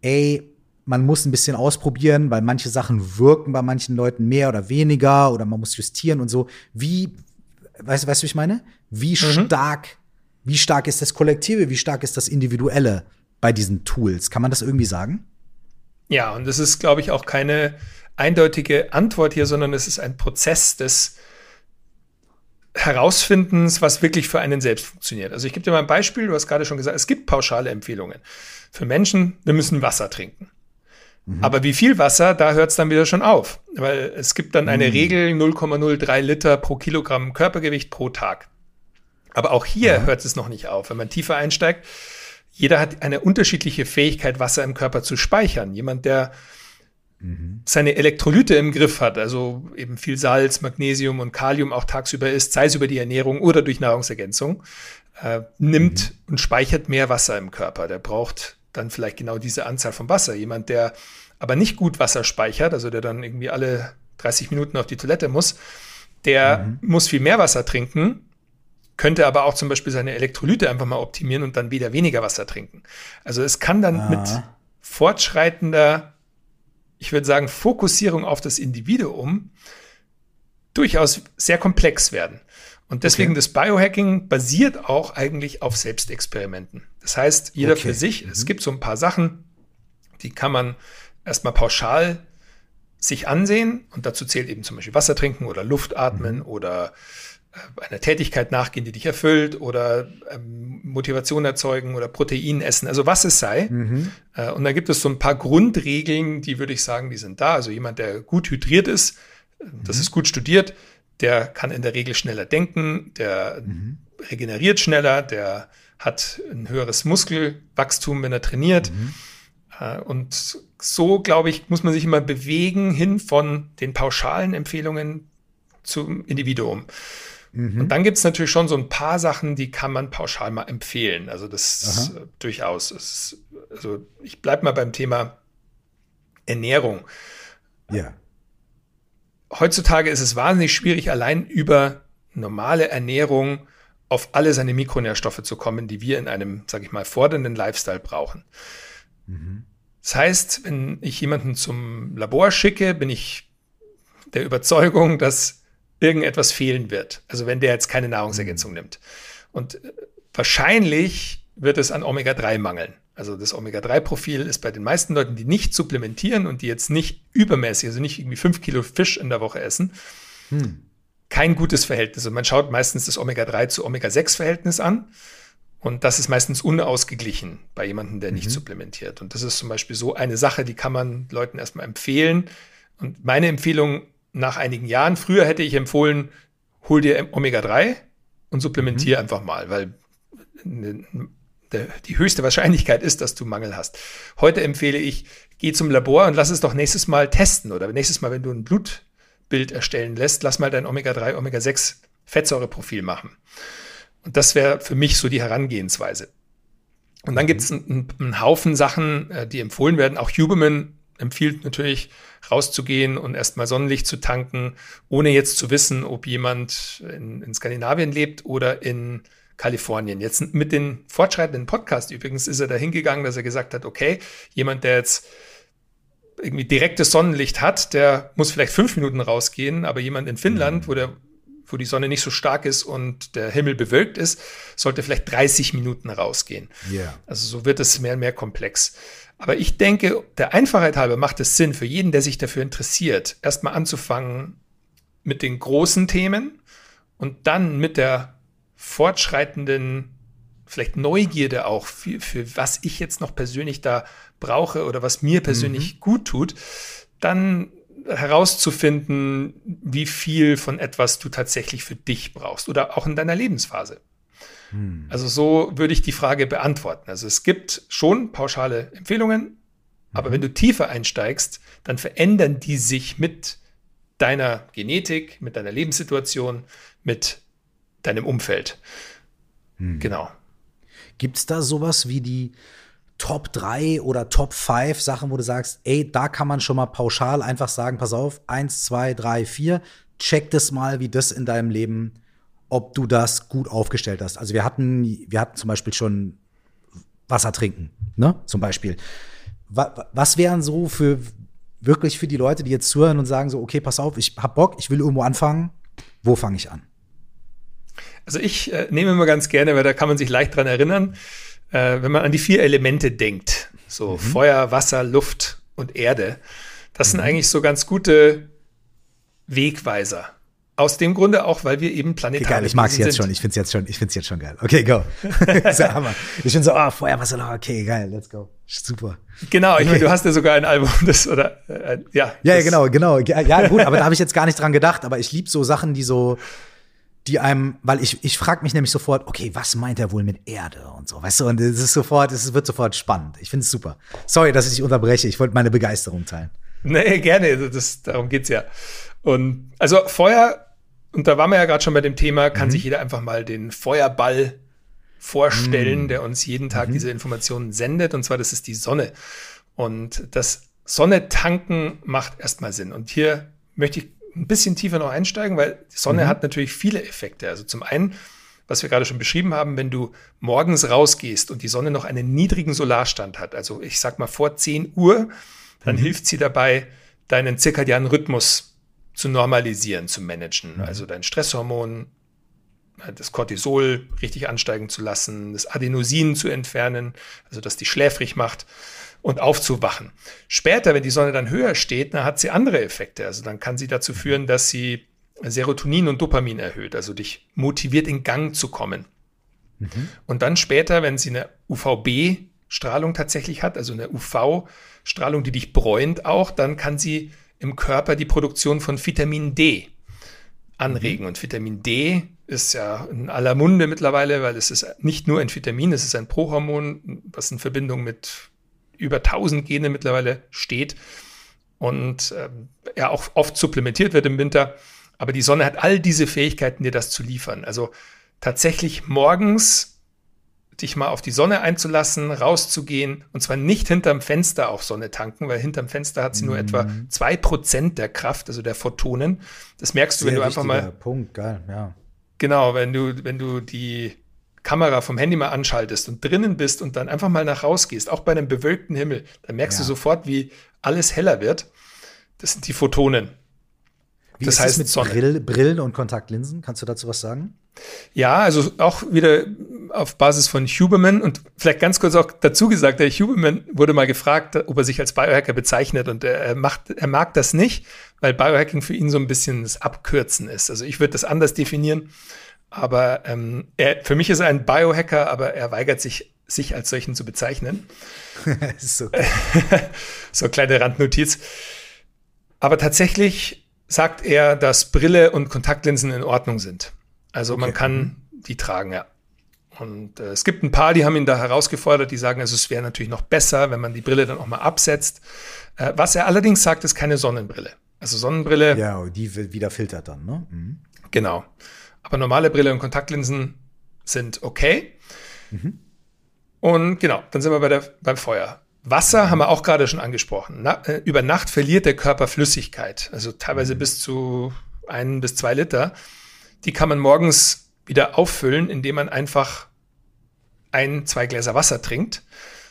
ey, man muss ein bisschen ausprobieren, weil manche Sachen wirken bei manchen Leuten mehr oder weniger oder man muss justieren und so. Wie, weißt, weißt du, wie ich meine? Wie mhm. stark, wie stark ist das Kollektive, wie stark ist das Individuelle bei diesen Tools? Kann man das irgendwie sagen? Ja, und das ist, glaube ich, auch keine eindeutige Antwort hier, sondern es ist ein Prozess des Herausfindens, was wirklich für einen selbst funktioniert. Also ich gebe dir mal ein Beispiel, du hast gerade schon gesagt, es gibt pauschale Empfehlungen. Für Menschen, wir müssen Wasser trinken. Mhm. Aber wie viel Wasser, da hört es dann wieder schon auf. Weil es gibt dann eine mhm. Regel 0,03 Liter pro Kilogramm Körpergewicht pro Tag. Aber auch hier mhm. hört es noch nicht auf. Wenn man tiefer einsteigt, jeder hat eine unterschiedliche Fähigkeit, Wasser im Körper zu speichern. Jemand, der mhm. seine Elektrolyte im Griff hat, also eben viel Salz, Magnesium und Kalium auch tagsüber isst, sei es über die Ernährung oder durch Nahrungsergänzung, äh, nimmt mhm. und speichert mehr Wasser im Körper. Der braucht dann vielleicht genau diese Anzahl von Wasser. Jemand, der aber nicht gut Wasser speichert, also der dann irgendwie alle 30 Minuten auf die Toilette muss, der mhm. muss viel mehr Wasser trinken, könnte aber auch zum Beispiel seine Elektrolyte einfach mal optimieren und dann wieder weniger Wasser trinken. Also es kann dann ah. mit fortschreitender, ich würde sagen, Fokussierung auf das Individuum durchaus sehr komplex werden. Und deswegen okay. das Biohacking basiert auch eigentlich auf Selbstexperimenten. Das heißt, jeder okay. für sich, mhm. es gibt so ein paar Sachen, die kann man erstmal pauschal sich ansehen und dazu zählt eben zum Beispiel Wasser trinken oder Luft atmen mhm. oder äh, einer Tätigkeit nachgehen, die dich erfüllt oder ähm, Motivation erzeugen oder Protein essen, also was es sei. Mhm. Äh, und da gibt es so ein paar Grundregeln, die würde ich sagen, die sind da. Also jemand, der gut hydriert ist, das mhm. ist gut studiert, der kann in der Regel schneller denken, der mhm. regeneriert schneller, der hat ein höheres Muskelwachstum, wenn er trainiert. Mhm. Äh, und so, glaube ich, muss man sich immer bewegen hin von den pauschalen Empfehlungen zum Individuum. Mhm. Und dann gibt es natürlich schon so ein paar Sachen, die kann man pauschal mal empfehlen. Also das Aha. durchaus. Ist, also ich bleibe mal beim Thema Ernährung. Ja heutzutage ist es wahnsinnig schwierig, allein über normale Ernährung auf alle seine Mikronährstoffe zu kommen, die wir in einem, sage ich mal, fordernden Lifestyle brauchen. Mhm. Das heißt, wenn ich jemanden zum Labor schicke, bin ich der Überzeugung, dass irgendetwas fehlen wird. Also wenn der jetzt keine Nahrungsergänzung nimmt. Und äh, wahrscheinlich wird es an Omega-3 mangeln. Also das Omega-3-Profil ist bei den meisten Leuten, die nicht supplementieren und die jetzt nicht übermäßig, also nicht irgendwie fünf Kilo Fisch in der Woche essen, hm. kein gutes Verhältnis. Und man schaut meistens das Omega-3 zu Omega-6-Verhältnis an. Und das ist meistens unausgeglichen bei jemandem, der nicht mhm. supplementiert. Und das ist zum Beispiel so eine Sache, die kann man Leuten erstmal empfehlen. Und meine Empfehlung nach einigen Jahren, früher hätte ich empfohlen, hol dir Omega-3 und supplementier mhm. einfach mal, weil die höchste Wahrscheinlichkeit ist, dass du Mangel hast. Heute empfehle ich, geh zum Labor und lass es doch nächstes Mal testen oder nächstes Mal, wenn du ein Blutbild erstellen lässt, lass mal dein Omega-3, Omega-6 Fettsäureprofil machen. Und das wäre für mich so die Herangehensweise. Und dann gibt es einen, einen, Haufen Sachen, äh, die empfohlen werden. Auch Huberman empfiehlt natürlich, rauszugehen und erstmal Sonnenlicht zu tanken, ohne jetzt zu wissen, ob jemand in, in Skandinavien lebt oder in Kalifornien. Jetzt mit den fortschreitenden Podcast übrigens ist er da hingegangen, dass er gesagt hat, okay, jemand, der jetzt irgendwie direktes Sonnenlicht hat, der muss vielleicht fünf Minuten rausgehen, aber jemand in Finnland, mhm. wo der wo die Sonne nicht so stark ist und der Himmel bewölkt ist, sollte vielleicht 30 Minuten rausgehen. Yeah. Also so wird es mehr und mehr komplex. Aber ich denke, der Einfachheit halber macht es Sinn für jeden, der sich dafür interessiert, erstmal anzufangen mit den großen Themen und dann mit der fortschreitenden, vielleicht Neugierde auch, für, für was ich jetzt noch persönlich da brauche oder was mir persönlich mhm. gut tut, dann herauszufinden, wie viel von etwas du tatsächlich für dich brauchst oder auch in deiner Lebensphase. Hm. Also so würde ich die Frage beantworten. Also es gibt schon pauschale Empfehlungen, aber mhm. wenn du tiefer einsteigst, dann verändern die sich mit deiner Genetik, mit deiner Lebenssituation, mit deinem Umfeld. Hm. Genau. Gibt es da sowas wie die Top 3 oder Top 5 Sachen, wo du sagst, ey, da kann man schon mal pauschal einfach sagen, pass auf, 1, 2, 3, 4, check das mal, wie das in deinem Leben, ob du das gut aufgestellt hast. Also wir hatten, wir hatten zum Beispiel schon Wasser trinken, ne, zum Beispiel. Was wären so für wirklich für die Leute, die jetzt zuhören und sagen so, okay, pass auf, ich hab Bock, ich will irgendwo anfangen, wo fange ich an? Also ich äh, nehme immer ganz gerne, weil da kann man sich leicht dran erinnern äh, wenn man an die vier Elemente denkt, so mhm. Feuer, Wasser, Luft und Erde, das mhm. sind eigentlich so ganz gute Wegweiser. Aus dem Grunde auch, weil wir eben planetarisch okay, geil, ich mag es jetzt sind. schon, ich finde es jetzt schon, ich finde es jetzt schon geil. Okay, go. so, ich bin so, oh, Feuer, Wasser, Luft, okay, geil, let's go. Super. Genau, ich okay. meine, du hast ja sogar ein Album, das, oder, äh, ja. Ja, ja, genau, genau. Ja, gut, aber da habe ich jetzt gar nicht dran gedacht, aber ich liebe so Sachen, die so, die einem, weil ich, ich frage mich nämlich sofort, okay, was meint er wohl mit Erde und so, weißt du, und es ist sofort, es wird sofort spannend. Ich finde es super. Sorry, dass ich dich unterbreche, ich wollte meine Begeisterung teilen. Nee, gerne, also das, darum geht's ja. Und also Feuer, und da waren wir ja gerade schon bei dem Thema, kann mhm. sich jeder einfach mal den Feuerball vorstellen, mhm. der uns jeden Tag mhm. diese Informationen sendet, und zwar das ist die Sonne. Und das Sonne tanken macht erstmal Sinn. Und hier möchte ich ein bisschen tiefer noch einsteigen, weil die Sonne mhm. hat natürlich viele Effekte. Also zum einen, was wir gerade schon beschrieben haben, wenn du morgens rausgehst und die Sonne noch einen niedrigen Solarstand hat, also ich sag mal vor 10 Uhr, dann mhm. hilft sie dabei, deinen zirkadianen Rhythmus zu normalisieren, zu managen. Mhm. Also dein Stresshormon, das Cortisol richtig ansteigen zu lassen, das Adenosin zu entfernen, also dass die schläfrig macht und aufzuwachen. Später, wenn die Sonne dann höher steht, dann hat sie andere Effekte. Also dann kann sie dazu führen, dass sie Serotonin und Dopamin erhöht, also dich motiviert in Gang zu kommen. Mhm. Und dann später, wenn sie eine UVB-Strahlung tatsächlich hat, also eine UV-Strahlung, die dich bräunt auch, dann kann sie im Körper die Produktion von Vitamin D anregen. Mhm. Und Vitamin D ist ja in aller Munde mittlerweile, weil es ist nicht nur ein Vitamin, es ist ein Prohormon, was in Verbindung mit über 1000 Gene mittlerweile steht und ähm, ja auch oft supplementiert wird im Winter. Aber die Sonne hat all diese Fähigkeiten, dir das zu liefern. Also tatsächlich morgens dich mal auf die Sonne einzulassen, rauszugehen und zwar nicht hinterm Fenster auf Sonne tanken, weil hinterm Fenster hat sie nur mhm. etwa 2% der Kraft, also der Photonen. Das merkst du, Sehr wenn du einfach mal. Punkt, geil, ja. Genau, wenn du, wenn du die Kamera vom Handy mal anschaltest und drinnen bist und dann einfach mal nach raus gehst, auch bei einem bewölkten Himmel, dann merkst ja. du sofort, wie alles heller wird. Das sind die Photonen. Wie das heißt mit Sonne. Brill, Brillen und Kontaktlinsen? Kannst du dazu was sagen? Ja, also auch wieder auf Basis von Huberman und vielleicht ganz kurz auch dazu gesagt, der Huberman wurde mal gefragt, ob er sich als Biohacker bezeichnet und er macht, er mag das nicht, weil Biohacking für ihn so ein bisschen das Abkürzen ist. Also ich würde das anders definieren, aber ähm, er, für mich ist er ein Biohacker, aber er weigert sich, sich als solchen zu bezeichnen. so. so kleine Randnotiz. Aber tatsächlich sagt er, dass Brille und Kontaktlinsen in Ordnung sind. Also okay. man kann mhm. die tragen, ja. Und äh, es gibt ein paar, die haben ihn da herausgefordert, die sagen, also es wäre natürlich noch besser, wenn man die Brille dann auch mal absetzt. Äh, was er allerdings sagt, ist keine Sonnenbrille. Also Sonnenbrille. Ja, die wieder filtert dann, ne? Mhm. Genau. Aber normale Brille und Kontaktlinsen sind okay. Mhm. Und genau, dann sind wir bei der, beim Feuer. Wasser haben wir auch gerade schon angesprochen. Na, äh, über Nacht verliert der Körper Flüssigkeit, also teilweise mhm. bis zu ein bis zwei Liter. Die kann man morgens wieder auffüllen, indem man einfach ein, zwei Gläser Wasser trinkt,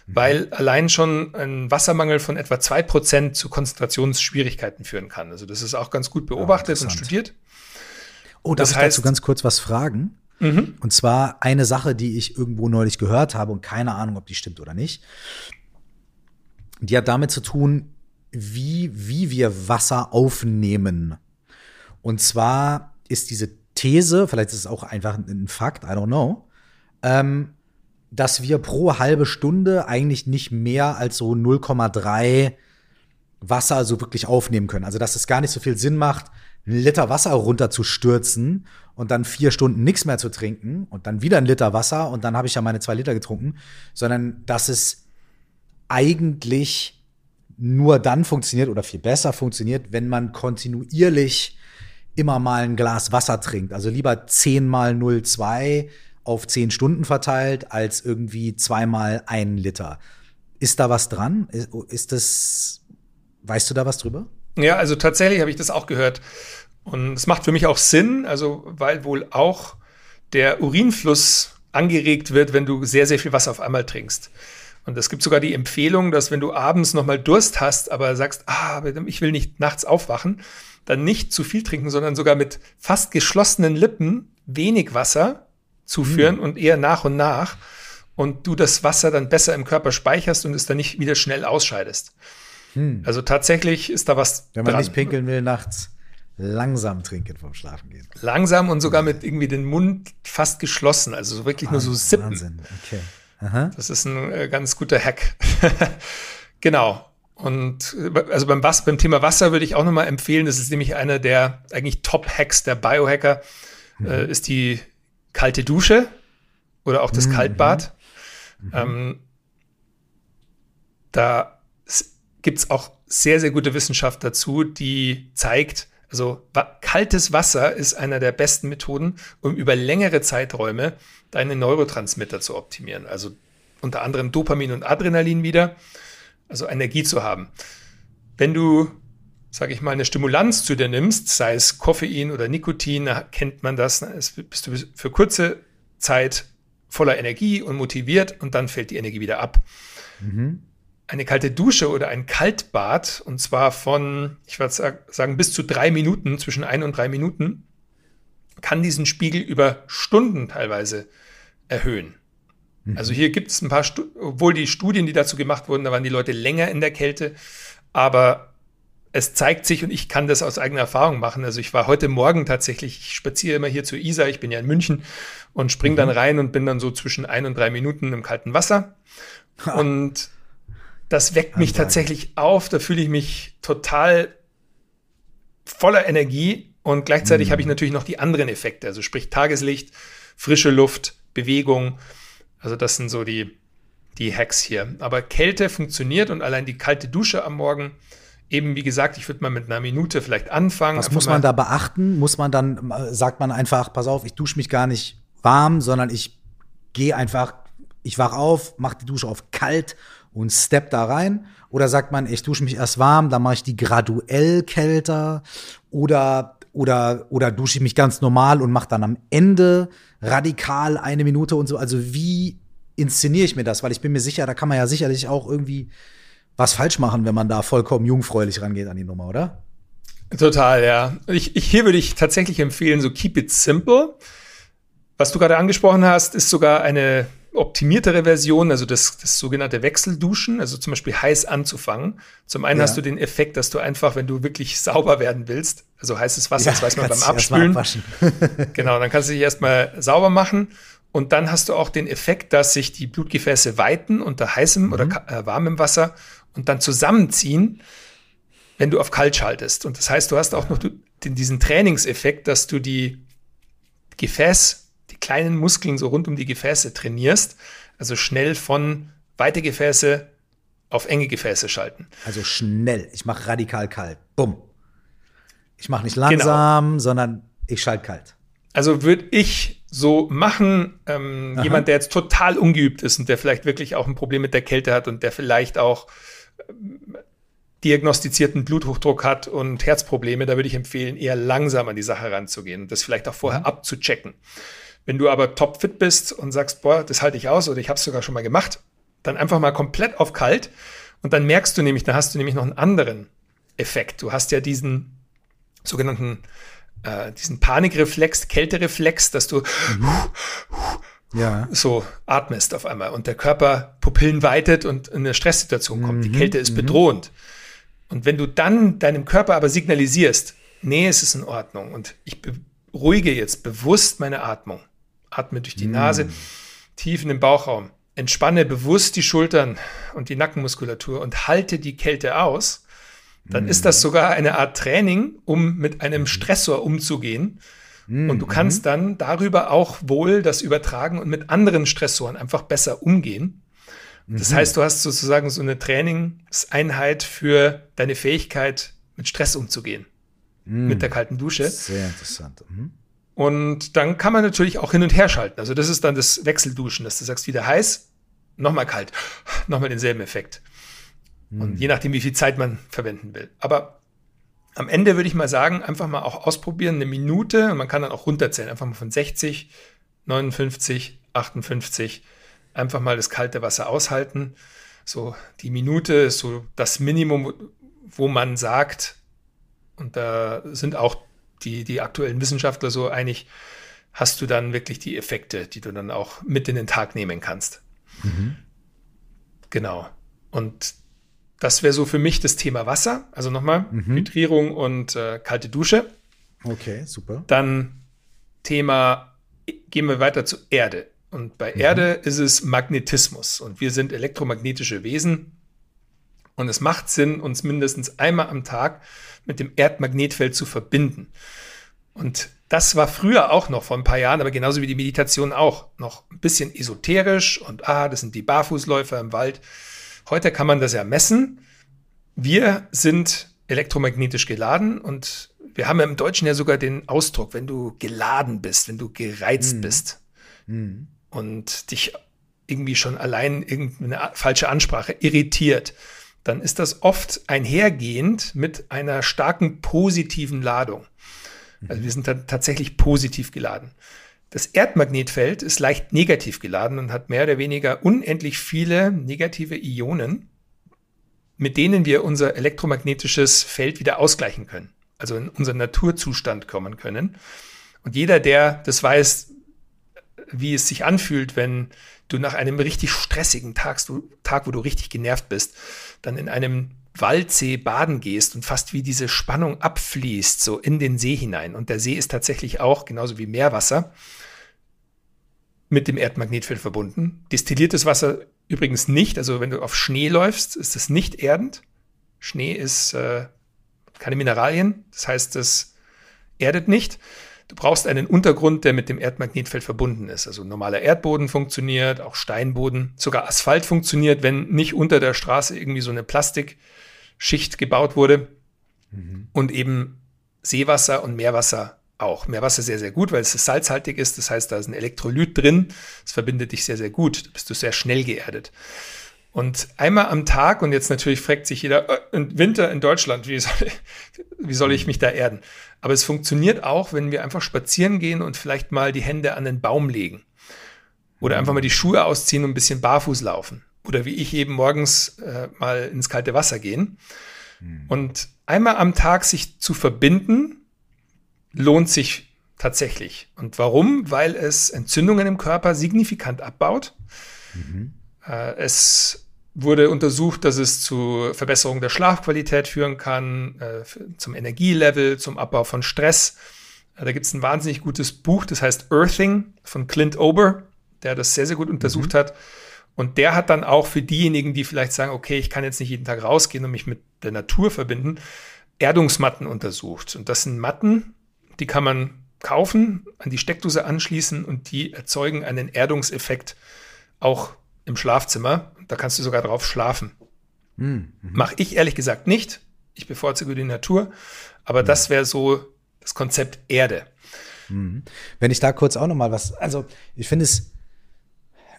mhm. weil allein schon ein Wassermangel von etwa zwei Prozent zu Konzentrationsschwierigkeiten führen kann. Also das ist auch ganz gut beobachtet ja, und studiert. Oh, darf das heißt, ich dazu ganz kurz was fragen? Mhm. Und zwar eine Sache, die ich irgendwo neulich gehört habe und keine Ahnung, ob die stimmt oder nicht. Die hat damit zu tun, wie, wie wir Wasser aufnehmen. Und zwar ist diese These, vielleicht ist es auch einfach ein Fakt, I don't know, ähm, dass wir pro halbe Stunde eigentlich nicht mehr als so 0,3 Wasser so wirklich aufnehmen können. Also dass es gar nicht so viel Sinn macht, einen Liter Wasser runterzustürzen und dann vier Stunden nichts mehr zu trinken und dann wieder ein Liter Wasser und dann habe ich ja meine zwei Liter getrunken, sondern dass es eigentlich nur dann funktioniert oder viel besser funktioniert, wenn man kontinuierlich immer mal ein Glas Wasser trinkt. Also lieber 10 mal 0,2 auf 10 Stunden verteilt, als irgendwie zweimal einen Liter. Ist da was dran? Ist, ist das, weißt du da was drüber? Ja, also tatsächlich habe ich das auch gehört. Und es macht für mich auch Sinn, also weil wohl auch der Urinfluss angeregt wird, wenn du sehr, sehr viel Wasser auf einmal trinkst. Und es gibt sogar die Empfehlung, dass wenn du abends nochmal Durst hast, aber sagst, ah, ich will nicht nachts aufwachen, dann nicht zu viel trinken, sondern sogar mit fast geschlossenen Lippen wenig Wasser zuführen mhm. und eher nach und nach und du das Wasser dann besser im Körper speicherst und es dann nicht wieder schnell ausscheidest. Mhm. Also tatsächlich ist da was. Wenn man dran. nicht pinkeln will nachts, langsam trinken vom Schlafen gehen. Langsam und sogar mit irgendwie den Mund fast geschlossen, also so wirklich ah, nur so sippen. Wahnsinn, okay. Aha. Das ist ein äh, ganz guter Hack. genau. Und äh, also beim, Was beim Thema Wasser würde ich auch nochmal empfehlen, das ist nämlich einer der eigentlich Top-Hacks der Biohacker, mhm. äh, ist die kalte Dusche oder auch das mhm. Kaltbad. Mhm. Ähm, da gibt es auch sehr, sehr gute Wissenschaft dazu, die zeigt, also kaltes Wasser ist einer der besten Methoden, um über längere Zeiträume deine Neurotransmitter zu optimieren. Also unter anderem Dopamin und Adrenalin wieder also Energie zu haben. Wenn du, sage ich mal, eine Stimulanz zu dir nimmst, sei es Koffein oder Nikotin, kennt man das, bist du für kurze Zeit voller Energie und motiviert und dann fällt die Energie wieder ab. Mhm. Eine kalte Dusche oder ein Kaltbad, und zwar von, ich würde sagen, bis zu drei Minuten, zwischen ein und drei Minuten, kann diesen Spiegel über Stunden teilweise erhöhen. Mhm. Also hier gibt es ein paar, obwohl die Studien, die dazu gemacht wurden, da waren die Leute länger in der Kälte, aber es zeigt sich und ich kann das aus eigener Erfahrung machen. Also ich war heute Morgen tatsächlich, ich spaziere immer hier zur Isar, ich bin ja in München und springe mhm. dann rein und bin dann so zwischen ein und drei Minuten im kalten Wasser. Ha. Und das weckt mich tatsächlich auf, da fühle ich mich total voller Energie und gleichzeitig mhm. habe ich natürlich noch die anderen Effekte, also sprich Tageslicht, frische Luft, Bewegung. Also das sind so die, die Hacks hier. Aber Kälte funktioniert und allein die kalte Dusche am Morgen, eben wie gesagt, ich würde mal mit einer Minute vielleicht anfangen. Was muss man da beachten? Muss man dann, sagt man einfach, pass auf, ich dusche mich gar nicht warm, sondern ich gehe einfach, ich wach auf, mache die Dusche auf kalt und step da rein? Oder sagt man, ich dusche mich erst warm, dann mache ich die graduell kälter? Oder, oder, oder dusche ich mich ganz normal und mache dann am Ende radikal eine Minute und so. Also wie inszeniere ich mir das? Weil ich bin mir sicher, da kann man ja sicherlich auch irgendwie was falsch machen, wenn man da vollkommen jungfräulich rangeht an die Nummer, oder? Total, ja. Ich, ich, hier würde ich tatsächlich empfehlen, so keep it simple. Was du gerade angesprochen hast, ist sogar eine optimiertere Version, also das, das sogenannte Wechselduschen, also zum Beispiel heiß anzufangen. Zum einen ja. hast du den Effekt, dass du einfach, wenn du wirklich sauber werden willst, also heißes Wasser, ja, das weiß man beim Abspülen. genau, dann kannst du dich erstmal sauber machen. Und dann hast du auch den Effekt, dass sich die Blutgefäße weiten unter heißem mhm. oder äh, warmem Wasser und dann zusammenziehen wenn du auf kalt schaltest. Und das heißt, du hast auch noch diesen Trainingseffekt, dass du die Gefäß, kleinen Muskeln so rund um die Gefäße trainierst. Also schnell von weite Gefäße auf enge Gefäße schalten. Also schnell. Ich mache radikal kalt. Bumm. Ich mache nicht langsam, genau. sondern ich schalte kalt. Also würde ich so machen, ähm, jemand, der jetzt total ungeübt ist und der vielleicht wirklich auch ein Problem mit der Kälte hat und der vielleicht auch ähm, diagnostizierten Bluthochdruck hat und Herzprobleme, da würde ich empfehlen, eher langsam an die Sache ranzugehen und das vielleicht auch vorher mhm. abzuchecken. Wenn du aber topfit bist und sagst, boah, das halte ich aus oder ich habe es sogar schon mal gemacht, dann einfach mal komplett auf kalt und dann merkst du nämlich, da hast du nämlich noch einen anderen Effekt. Du hast ja diesen sogenannten äh, diesen Panikreflex, Kältereflex, dass du ja. so atmest auf einmal und der Körper Pupillen weitet und in eine Stresssituation kommt. Mhm. Die Kälte ist mhm. bedrohend. Und wenn du dann deinem Körper aber signalisierst, nee, es ist in Ordnung und ich beruhige jetzt bewusst meine Atmung, atme durch die mm. Nase tief in den Bauchraum, entspanne bewusst die Schultern und die Nackenmuskulatur und halte die Kälte aus, dann mm. ist das sogar eine Art Training, um mit einem Stressor umzugehen. Mm. Und du kannst mhm. dann darüber auch wohl das übertragen und mit anderen Stressoren einfach besser umgehen. Das mhm. heißt, du hast sozusagen so eine Trainingseinheit für deine Fähigkeit, mit Stress umzugehen. Mhm. Mit der kalten Dusche. Sehr interessant. Mhm. Und dann kann man natürlich auch hin und her schalten. Also das ist dann das Wechselduschen, dass du sagst, wieder heiß, nochmal kalt, nochmal denselben Effekt. Und mhm. je nachdem, wie viel Zeit man verwenden will. Aber am Ende würde ich mal sagen, einfach mal auch ausprobieren, eine Minute. Und man kann dann auch runterzählen, einfach mal von 60, 59, 58 einfach mal das kalte Wasser aushalten. So die Minute ist so das Minimum, wo man sagt, und da sind auch die, die aktuellen Wissenschaftler so einig, hast du dann wirklich die Effekte, die du dann auch mit in den Tag nehmen kannst. Mhm. Genau. Und das wäre so für mich das Thema Wasser. Also nochmal, mhm. Hydrierung und äh, kalte Dusche. Okay, super. Dann Thema, gehen wir weiter zu Erde. Und bei mhm. Erde ist es Magnetismus. Und wir sind elektromagnetische Wesen. Und es macht Sinn, uns mindestens einmal am Tag mit dem Erdmagnetfeld zu verbinden. Und das war früher auch noch vor ein paar Jahren, aber genauso wie die Meditation auch noch ein bisschen esoterisch und ah, das sind die Barfußläufer im Wald. Heute kann man das ja messen. Wir sind elektromagnetisch geladen und wir haben ja im Deutschen ja sogar den Ausdruck, wenn du geladen bist, wenn du gereizt mhm. bist. Mhm und dich irgendwie schon allein irgendeine falsche Ansprache irritiert, dann ist das oft einhergehend mit einer starken positiven Ladung. Also wir sind dann tatsächlich positiv geladen. Das Erdmagnetfeld ist leicht negativ geladen und hat mehr oder weniger unendlich viele negative Ionen, mit denen wir unser elektromagnetisches Feld wieder ausgleichen können, also in unseren Naturzustand kommen können. Und jeder, der das weiß, wie es sich anfühlt, wenn du nach einem richtig stressigen Tag, Tag, wo du richtig genervt bist, dann in einem Waldsee baden gehst und fast wie diese Spannung abfließt, so in den See hinein. Und der See ist tatsächlich auch, genauso wie Meerwasser, mit dem Erdmagnetfeld verbunden. Destilliertes Wasser übrigens nicht. Also wenn du auf Schnee läufst, ist es nicht erdend. Schnee ist äh, keine Mineralien, das heißt, es erdet nicht. Du brauchst einen Untergrund, der mit dem Erdmagnetfeld verbunden ist. Also normaler Erdboden funktioniert, auch Steinboden, sogar Asphalt funktioniert, wenn nicht unter der Straße irgendwie so eine Plastikschicht gebaut wurde. Mhm. Und eben Seewasser und Meerwasser auch. Meerwasser sehr, sehr gut, weil es salzhaltig ist. Das heißt, da ist ein Elektrolyt drin. Das verbindet dich sehr, sehr gut. Da bist du sehr schnell geerdet. Und einmal am Tag, und jetzt natürlich fragt sich jeder, äh, Winter in Deutschland, wie soll, ich, wie soll ich mich da erden? Aber es funktioniert auch, wenn wir einfach spazieren gehen und vielleicht mal die Hände an den Baum legen. Oder einfach mal die Schuhe ausziehen und ein bisschen barfuß laufen. Oder wie ich eben morgens äh, mal ins kalte Wasser gehen. Hm. Und einmal am Tag sich zu verbinden, lohnt sich tatsächlich. Und warum? Weil es Entzündungen im Körper signifikant abbaut. Mhm. Äh, es wurde untersucht, dass es zu Verbesserung der Schlafqualität führen kann, äh, zum Energielevel, zum Abbau von Stress. Äh, da gibt es ein wahnsinnig gutes Buch, das heißt Earthing von Clint Ober, der das sehr, sehr gut untersucht mhm. hat. Und der hat dann auch für diejenigen, die vielleicht sagen, okay, ich kann jetzt nicht jeden Tag rausgehen und mich mit der Natur verbinden, Erdungsmatten untersucht. Und das sind Matten, die kann man kaufen, an die Steckdose anschließen und die erzeugen einen Erdungseffekt auch im Schlafzimmer. Da kannst du sogar drauf schlafen. Mhm. Mache ich ehrlich gesagt nicht. Ich bevorzuge die Natur. Aber mhm. das wäre so das Konzept Erde. Mhm. Wenn ich da kurz auch noch mal was, also ich finde es,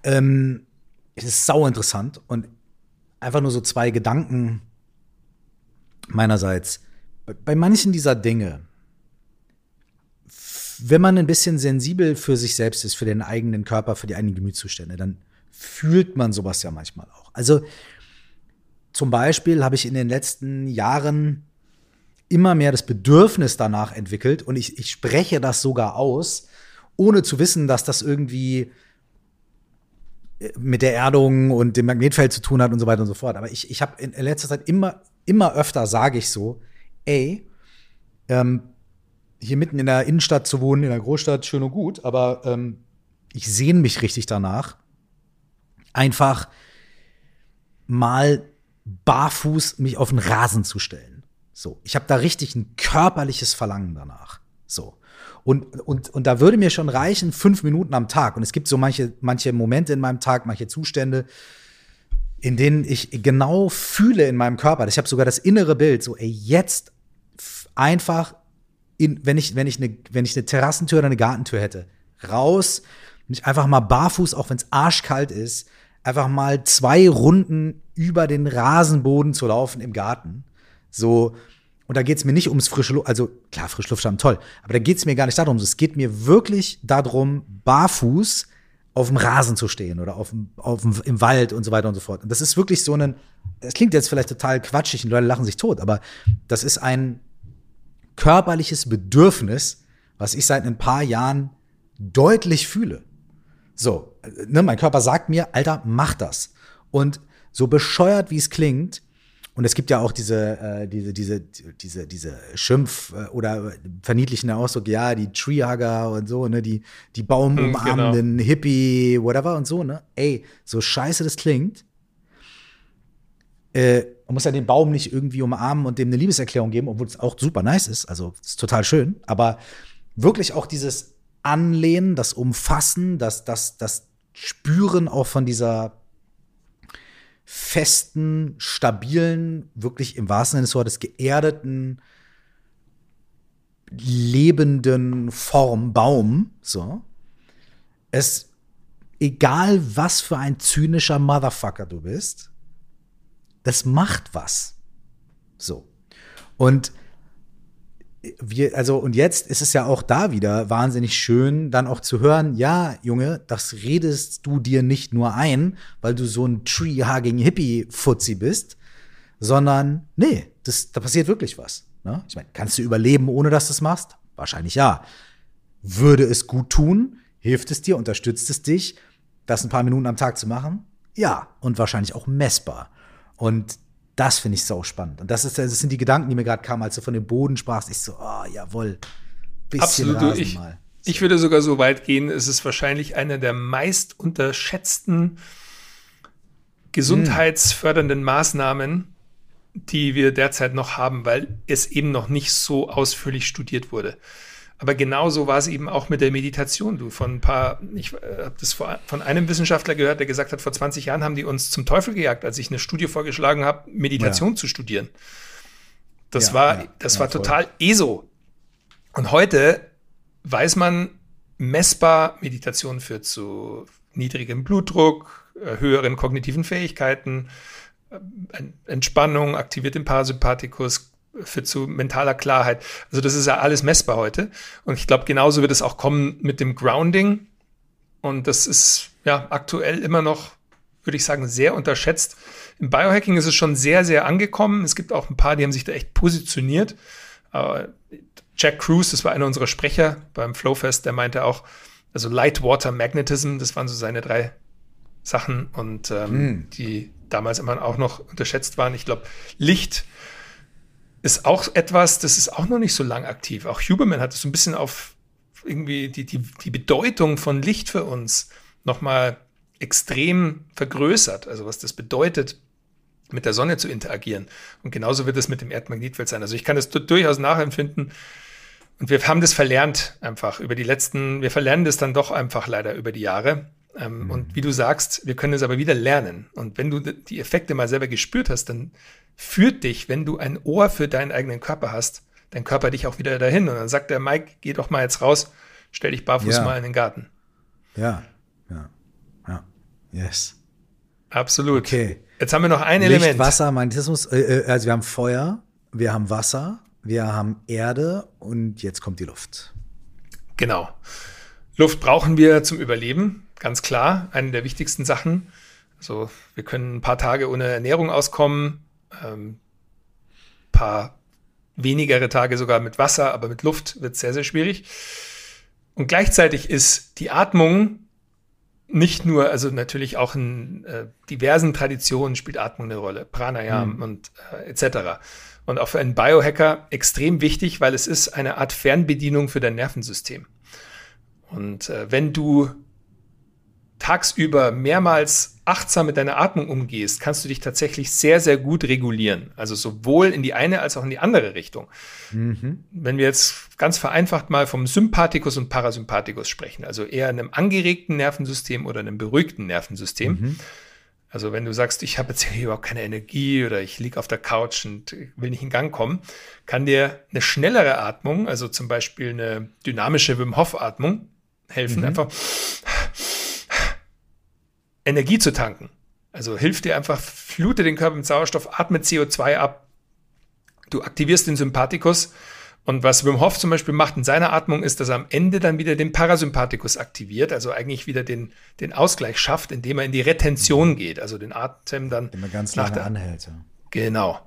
ähm, es ist sau interessant und einfach nur so zwei Gedanken meinerseits. Bei manchen dieser Dinge, wenn man ein bisschen sensibel für sich selbst ist, für den eigenen Körper, für die eigenen Gemütszustände, dann fühlt man sowas ja manchmal auch. Also zum Beispiel habe ich in den letzten Jahren immer mehr das Bedürfnis danach entwickelt und ich, ich spreche das sogar aus, ohne zu wissen, dass das irgendwie äh, mit der Erdung und dem Magnetfeld zu tun hat und so weiter und so fort. Aber ich, ich habe in letzter Zeit immer, immer öfter sage ich so, ey, ähm, hier mitten in der Innenstadt zu wohnen, in der Großstadt, schön und gut, aber ähm, ich sehne mich richtig danach, einfach mal barfuß mich auf den Rasen zu stellen. So, ich habe da richtig ein körperliches Verlangen danach. So. Und, und, und da würde mir schon reichen, fünf Minuten am Tag. Und es gibt so manche, manche Momente in meinem Tag, manche Zustände, in denen ich genau fühle in meinem Körper. Ich habe sogar das innere Bild, so, ey, jetzt einfach in, wenn ich, wenn ich eine, wenn ich eine Terrassentür oder eine Gartentür hätte, raus, mich einfach mal barfuß, auch wenn es arschkalt ist, einfach mal zwei Runden über den Rasenboden zu laufen im Garten. So, und da geht es mir nicht ums frische Luft, also klar, frische Luft haben toll, aber da geht es mir gar nicht darum. Es geht mir wirklich darum, barfuß auf dem Rasen zu stehen oder auf dem, auf dem, im Wald und so weiter und so fort. Und das ist wirklich so ein, es klingt jetzt vielleicht total quatschig und Leute lachen sich tot, aber das ist ein körperliches Bedürfnis, was ich seit ein paar Jahren deutlich fühle. So, ne, mein Körper sagt mir, Alter, mach das. Und so bescheuert, wie es klingt, und es gibt ja auch diese, äh, diese, diese, diese, diese Schimpf- äh, oder verniedlichende Ausdruck, ja, die Treehugger und so, ne, die, die baumumarmenden genau. Hippie, whatever und so, ne? Ey, so scheiße das klingt. Äh, man muss ja den Baum nicht irgendwie umarmen und dem eine Liebeserklärung geben, obwohl es auch super nice ist. Also, ist total schön. Aber wirklich auch dieses Anlehnen, das Umfassen, das, das, das Spüren auch von dieser festen, stabilen, wirklich im wahrsten Sinne des Wortes geerdeten, lebenden Form Baum, so. Es, egal was für ein zynischer Motherfucker du bist, das macht was. So. Und wir, also, und jetzt ist es ja auch da wieder wahnsinnig schön, dann auch zu hören, ja, Junge, das redest du dir nicht nur ein, weil du so ein Tree-Hugging Hippie-Fuzzi bist, sondern, nee, das, da passiert wirklich was. Ne? Ich meine, kannst du überleben, ohne dass du es machst? Wahrscheinlich ja. Würde es gut tun? Hilft es dir? Unterstützt es dich, das ein paar Minuten am Tag zu machen? Ja. Und wahrscheinlich auch messbar. Und das finde ich so spannend. Und das, ist, das sind die Gedanken, die mir gerade kamen, als du von dem Boden sprachst. Ich so, oh, jawohl. Bisschen Absolut. ich, mal. So. ich würde sogar so weit gehen, es ist wahrscheinlich eine der meist unterschätzten gesundheitsfördernden hm. Maßnahmen, die wir derzeit noch haben, weil es eben noch nicht so ausführlich studiert wurde. Aber genauso war es eben auch mit der Meditation. Du von ein paar, ich äh, habe das vor, von einem Wissenschaftler gehört, der gesagt hat, vor 20 Jahren haben die uns zum Teufel gejagt, als ich eine Studie vorgeschlagen habe, Meditation ja. zu studieren. Das ja, war, ja, das war total ESO. Und heute weiß man messbar, Meditation führt zu niedrigem Blutdruck, äh, höheren kognitiven Fähigkeiten, äh, Entspannung, aktiviert den Parasympathikus, für zu mentaler Klarheit. Also das ist ja alles messbar heute. Und ich glaube, genauso wird es auch kommen mit dem Grounding. Und das ist ja aktuell immer noch würde ich sagen, sehr unterschätzt. Im Biohacking ist es schon sehr, sehr angekommen. Es gibt auch ein paar, die haben sich da echt positioniert. Jack Cruz, das war einer unserer Sprecher beim Flowfest, der meinte auch, also Light Water Magnetism, das waren so seine drei Sachen und ähm, hm. die damals immer auch noch unterschätzt waren. Ich glaube, Licht ist auch etwas, das ist auch noch nicht so lang aktiv. Auch Huberman hat es so ein bisschen auf irgendwie die, die, die Bedeutung von Licht für uns nochmal extrem vergrößert. Also was das bedeutet, mit der Sonne zu interagieren. Und genauso wird es mit dem Erdmagnetfeld sein. Also ich kann das durchaus nachempfinden. Und wir haben das verlernt einfach über die letzten, wir verlernen das dann doch einfach leider über die Jahre. Ähm, mhm. Und wie du sagst, wir können es aber wieder lernen. Und wenn du die Effekte mal selber gespürt hast, dann führt dich, wenn du ein Ohr für deinen eigenen Körper hast, dein Körper dich auch wieder dahin. Und dann sagt der Mike, geh doch mal jetzt raus, stell dich barfuß ja. mal in den Garten. Ja, ja, ja, yes. Absolut. Okay. Jetzt haben wir noch ein Licht, Element. Wasser, Magnetismus, äh, äh, also wir haben Feuer, wir haben Wasser, wir haben Erde und jetzt kommt die Luft. Genau. Luft brauchen wir zum Überleben, ganz klar, eine der wichtigsten Sachen. Also wir können ein paar Tage ohne Ernährung auskommen, ähm, paar wenigere Tage sogar mit Wasser, aber mit Luft wird es sehr, sehr schwierig. Und gleichzeitig ist die Atmung nicht nur, also natürlich auch in äh, diversen Traditionen spielt Atmung eine Rolle, Pranayam mhm. und äh, etc. Und auch für einen Biohacker extrem wichtig, weil es ist eine Art Fernbedienung für dein Nervensystem. Und äh, wenn du tagsüber mehrmals achtsam mit deiner Atmung umgehst, kannst du dich tatsächlich sehr, sehr gut regulieren. Also sowohl in die eine als auch in die andere Richtung. Mhm. Wenn wir jetzt ganz vereinfacht mal vom Sympathikus und Parasympathikus sprechen, also eher einem angeregten Nervensystem oder einem beruhigten Nervensystem. Mhm. Also wenn du sagst, ich habe jetzt hier überhaupt keine Energie oder ich liege auf der Couch und will nicht in Gang kommen, kann dir eine schnellere Atmung, also zum Beispiel eine dynamische Wim Hof Atmung helfen. Mhm. Einfach Energie zu tanken. Also hilft dir einfach, flute den Körper mit Sauerstoff, atme CO2 ab. Du aktivierst den Sympathikus. Und was Wim Hof zum Beispiel macht in seiner Atmung, ist, dass er am Ende dann wieder den Parasympathikus aktiviert, also eigentlich wieder den, den Ausgleich schafft, indem er in die Retention geht, also den Atem dann. Immer ganz lange der, anhält. Ja. Genau.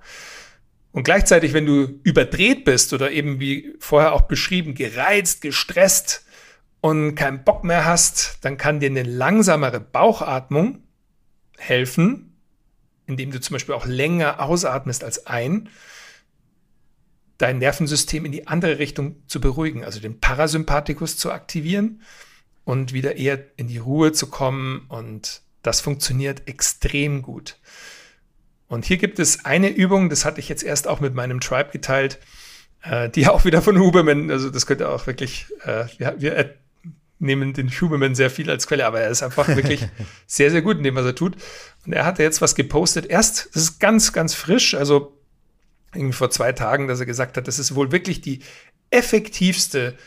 Und gleichzeitig, wenn du überdreht bist oder eben wie vorher auch beschrieben, gereizt, gestresst, und keinen Bock mehr hast, dann kann dir eine langsamere Bauchatmung helfen, indem du zum Beispiel auch länger ausatmest als ein, dein Nervensystem in die andere Richtung zu beruhigen, also den Parasympathikus zu aktivieren und wieder eher in die Ruhe zu kommen. Und das funktioniert extrem gut. Und hier gibt es eine Übung, das hatte ich jetzt erst auch mit meinem Tribe geteilt, äh, die auch wieder von Huberman, also das könnte auch wirklich, äh, wir, wir nehmen den Huberman sehr viel als Quelle, aber er ist einfach wirklich sehr, sehr gut in dem, was er tut. Und er hatte jetzt was gepostet. Erst, das ist ganz, ganz frisch, also irgendwie vor zwei Tagen, dass er gesagt hat, das ist wohl wirklich die effektivste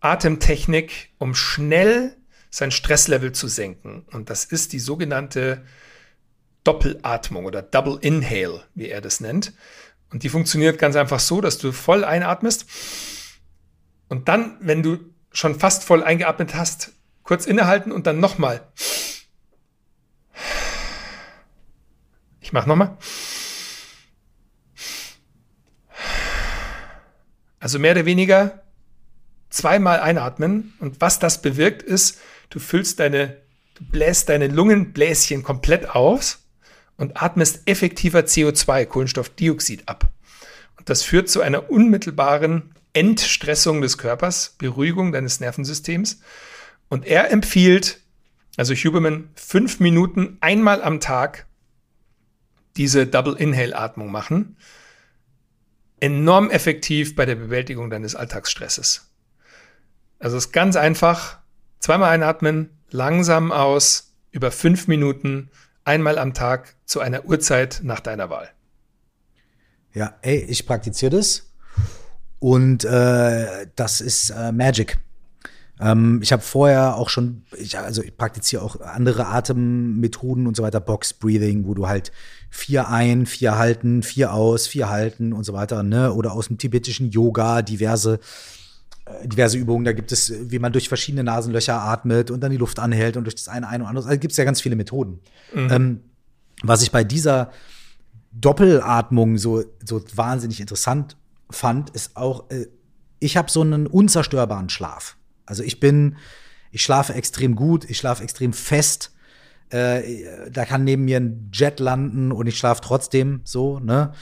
Atemtechnik, um schnell sein Stresslevel zu senken. Und das ist die sogenannte Doppelatmung oder Double Inhale, wie er das nennt. Und die funktioniert ganz einfach so, dass du voll einatmest und dann, wenn du schon fast voll eingeatmet hast, kurz innehalten und dann nochmal. Ich mache nochmal. Also mehr oder weniger zweimal einatmen. Und was das bewirkt ist, du füllst deine, du bläst deine Lungenbläschen komplett aus und atmest effektiver CO2, Kohlenstoffdioxid ab. Und das führt zu einer unmittelbaren Entstressung des Körpers, Beruhigung deines Nervensystems. Und er empfiehlt, also Huberman, fünf Minuten einmal am Tag diese Double Inhale Atmung machen. Enorm effektiv bei der Bewältigung deines Alltagsstresses. Also es ist ganz einfach. Zweimal einatmen, langsam aus, über fünf Minuten, einmal am Tag zu einer Uhrzeit nach deiner Wahl. Ja, ey, ich praktiziere das und äh, das ist äh, Magic. Ähm, ich habe vorher auch schon, ich, also ich praktiziere auch andere Atemmethoden und so weiter, Box Breathing, wo du halt vier ein, vier halten, vier aus, vier halten und so weiter, ne? Oder aus dem tibetischen Yoga diverse äh, diverse Übungen. Da gibt es, wie man durch verschiedene Nasenlöcher atmet und dann die Luft anhält und durch das eine ein und andere. Also gibt es ja ganz viele Methoden. Mhm. Ähm, was ich bei dieser Doppelatmung so, so wahnsinnig interessant fand, ist auch, äh, ich habe so einen unzerstörbaren Schlaf. Also ich bin, ich schlafe extrem gut, ich schlafe extrem fest. Äh, da kann neben mir ein Jet landen und ich schlafe trotzdem so, ne?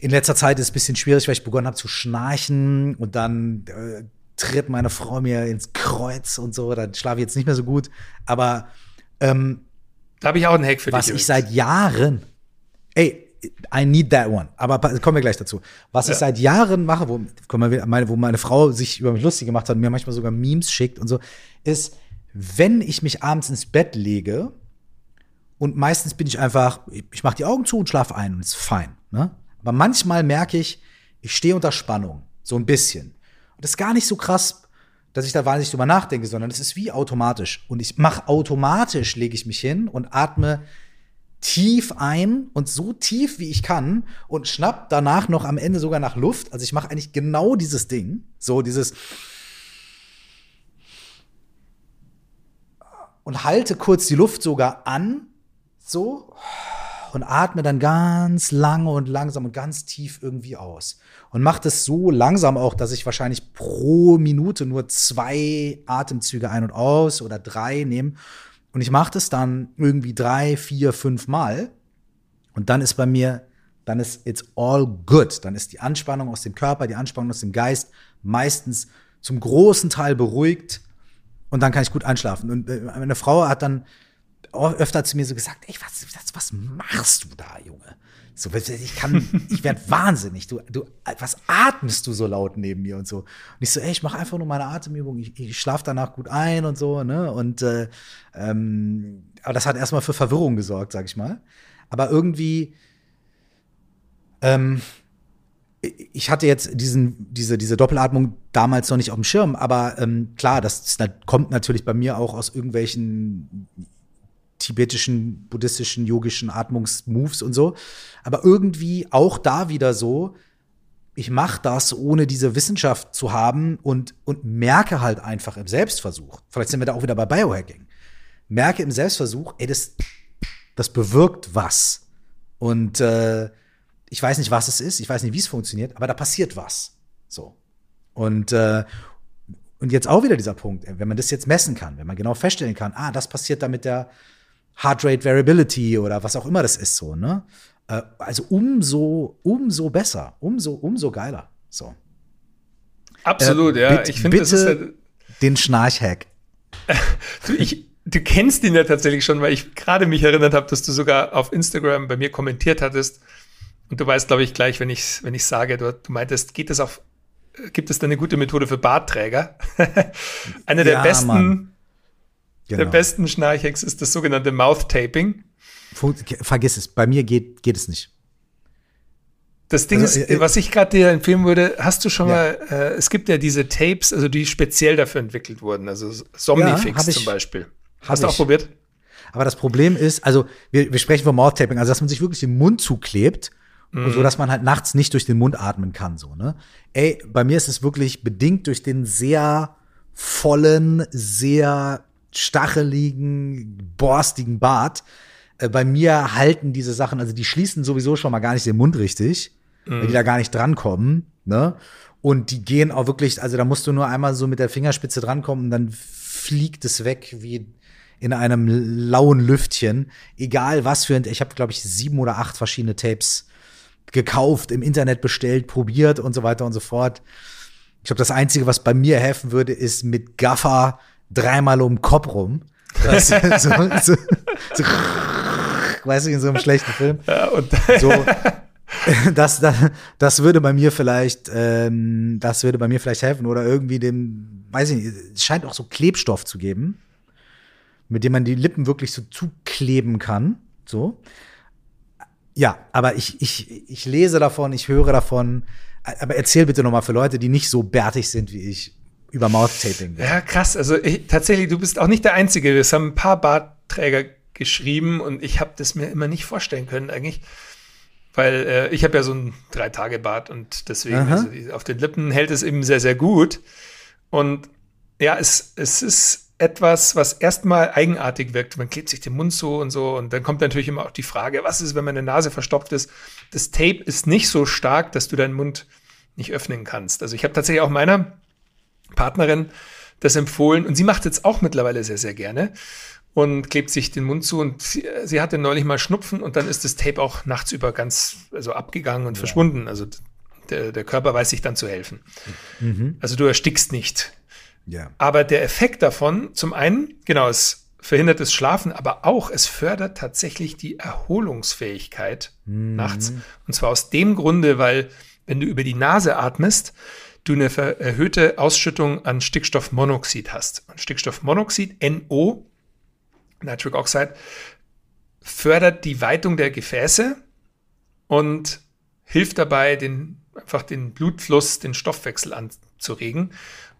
In letzter Zeit ist es ein bisschen schwierig, weil ich begonnen habe zu schnarchen und dann äh, tritt meine Frau mir ins Kreuz und so, dann schlafe ich jetzt nicht mehr so gut. Aber ähm, da habe ich auch einen Hack für was dich. Was ich seit Jahren, ey, I need that one. Aber kommen wir gleich dazu. Was ja. ich seit Jahren mache, wo, meine, wo meine Frau sich über mich lustig gemacht hat und mir manchmal sogar Memes schickt und so, ist, wenn ich mich abends ins Bett lege und meistens bin ich einfach, ich mache die Augen zu und schlafe ein und ist fein. Ne? Aber manchmal merke ich, ich stehe unter Spannung, so ein bisschen. Und das ist gar nicht so krass, dass ich da wahnsinnig drüber nachdenke, sondern es ist wie automatisch. Und ich mache automatisch, lege ich mich hin und atme tief ein und so tief wie ich kann und schnapp danach noch am Ende sogar nach Luft. Also ich mache eigentlich genau dieses Ding, so dieses und halte kurz die Luft sogar an, so und atme dann ganz lange und langsam und ganz tief irgendwie aus. Und mache das so langsam auch, dass ich wahrscheinlich pro Minute nur zwei Atemzüge ein und aus oder drei nehme. Und ich mache das dann irgendwie drei, vier, fünf Mal. Und dann ist bei mir, dann ist it's all good. Dann ist die Anspannung aus dem Körper, die Anspannung aus dem Geist meistens zum großen Teil beruhigt. Und dann kann ich gut einschlafen. Und äh, meine Frau hat dann öfter zu mir so gesagt, ey, was, was, was machst du da, Junge? So, ich kann, ich werde wahnsinnig. Du, du, was atmest du so laut neben mir und so? Und ich so, ey, ich mache einfach nur meine Atemübung. Ich, ich schlafe danach gut ein und so, ne? Und äh, ähm, aber das hat erstmal für Verwirrung gesorgt, sag ich mal. Aber irgendwie, ähm, ich hatte jetzt diesen, diese, diese Doppelatmung damals noch nicht auf dem Schirm, aber ähm, klar, das, das kommt natürlich bei mir auch aus irgendwelchen tibetischen, buddhistischen, yogischen Atmungsmoves und so. Aber irgendwie auch da wieder so, ich mache das, ohne diese Wissenschaft zu haben und, und merke halt einfach im Selbstversuch. Vielleicht sind wir da auch wieder bei Biohacking. Merke im Selbstversuch, ey, das, das bewirkt was. Und äh, ich weiß nicht, was es ist, ich weiß nicht, wie es funktioniert, aber da passiert was. So. Und, äh, und jetzt auch wieder dieser Punkt, wenn man das jetzt messen kann, wenn man genau feststellen kann, ah, das passiert da mit der, Heart Rate Variability oder was auch immer das ist so, ne? Äh, also umso, umso besser, umso, umso geiler. So. Absolut, äh, ja. Ich finde, das ist ja den Schnarchhack. du, ich, du kennst ihn ja tatsächlich schon, weil ich gerade mich erinnert habe, dass du sogar auf Instagram bei mir kommentiert hattest. Und du weißt, glaube ich, gleich, wenn ich, wenn ich sage, du, du meintest, geht es auf, gibt es da eine gute Methode für Bartträger? Eine der ja, besten Mann. Genau. Der besten Schnarchhex ist das sogenannte Mouth Taping. Vergiss es, bei mir geht, geht es nicht. Das Ding also, ist, äh, was ich gerade dir empfehlen würde, hast du schon ja. mal, äh, es gibt ja diese Tapes, also die speziell dafür entwickelt wurden, also Somnifix ja, zum Beispiel. Hast du auch probiert? Aber das Problem ist, also wir, wir sprechen vom Mouth Taping, also dass man sich wirklich den Mund zuklebt, mhm. so dass man halt nachts nicht durch den Mund atmen kann, so, ne? Ey, bei mir ist es wirklich bedingt durch den sehr vollen, sehr stacheligen, borstigen Bart. Äh, bei mir halten diese Sachen, also die schließen sowieso schon mal gar nicht den Mund richtig, mhm. weil die da gar nicht drankommen. Ne? Und die gehen auch wirklich, also da musst du nur einmal so mit der Fingerspitze drankommen und dann fliegt es weg wie in einem lauen Lüftchen. Egal was für ein, ich habe glaube ich sieben oder acht verschiedene Tapes gekauft, im Internet bestellt, probiert und so weiter und so fort. Ich glaube, das Einzige, was bei mir helfen würde, ist mit Gaffer dreimal um den Kopf rum. Das, so, so, so, weißt du, in so einem schlechten Film. Ja, und so, das, das, das würde bei mir vielleicht, ähm, das würde bei mir vielleicht helfen oder irgendwie dem, weiß ich nicht, es scheint auch so Klebstoff zu geben, mit dem man die Lippen wirklich so zukleben kann, so. Ja, aber ich, ich, ich lese davon, ich höre davon, aber erzähl bitte noch mal für Leute, die nicht so bärtig sind wie ich, über Mouth-Taping. Ja, krass. Also ich, tatsächlich, du bist auch nicht der Einzige. Es haben ein paar Bartträger geschrieben und ich habe das mir immer nicht vorstellen können eigentlich. weil äh, ich habe ja so ein Drei-Tage-Bad und deswegen also, auf den Lippen hält es eben sehr, sehr gut. Und ja, es, es ist etwas, was erstmal eigenartig wirkt. Man klebt sich den Mund so und so. Und dann kommt natürlich immer auch die Frage, was ist, wenn meine Nase verstopft ist? Das Tape ist nicht so stark, dass du deinen Mund nicht öffnen kannst. Also ich habe tatsächlich auch meiner Partnerin das empfohlen und sie macht jetzt auch mittlerweile sehr, sehr gerne und klebt sich den Mund zu und sie, sie hatte neulich mal Schnupfen und dann ist das Tape auch nachts über ganz also abgegangen und ja. verschwunden. Also der, der Körper weiß sich dann zu helfen. Mhm. Also du erstickst nicht ja. Aber der Effekt davon, zum einen, genau, es verhindert das Schlafen, aber auch es fördert tatsächlich die Erholungsfähigkeit mhm. nachts. Und zwar aus dem Grunde, weil wenn du über die Nase atmest, du eine erhöhte Ausschüttung an Stickstoffmonoxid hast. Und Stickstoffmonoxid, NO, Nitric Oxide, fördert die Weitung der Gefäße und hilft dabei, den, einfach den Blutfluss, den Stoffwechsel anzuregen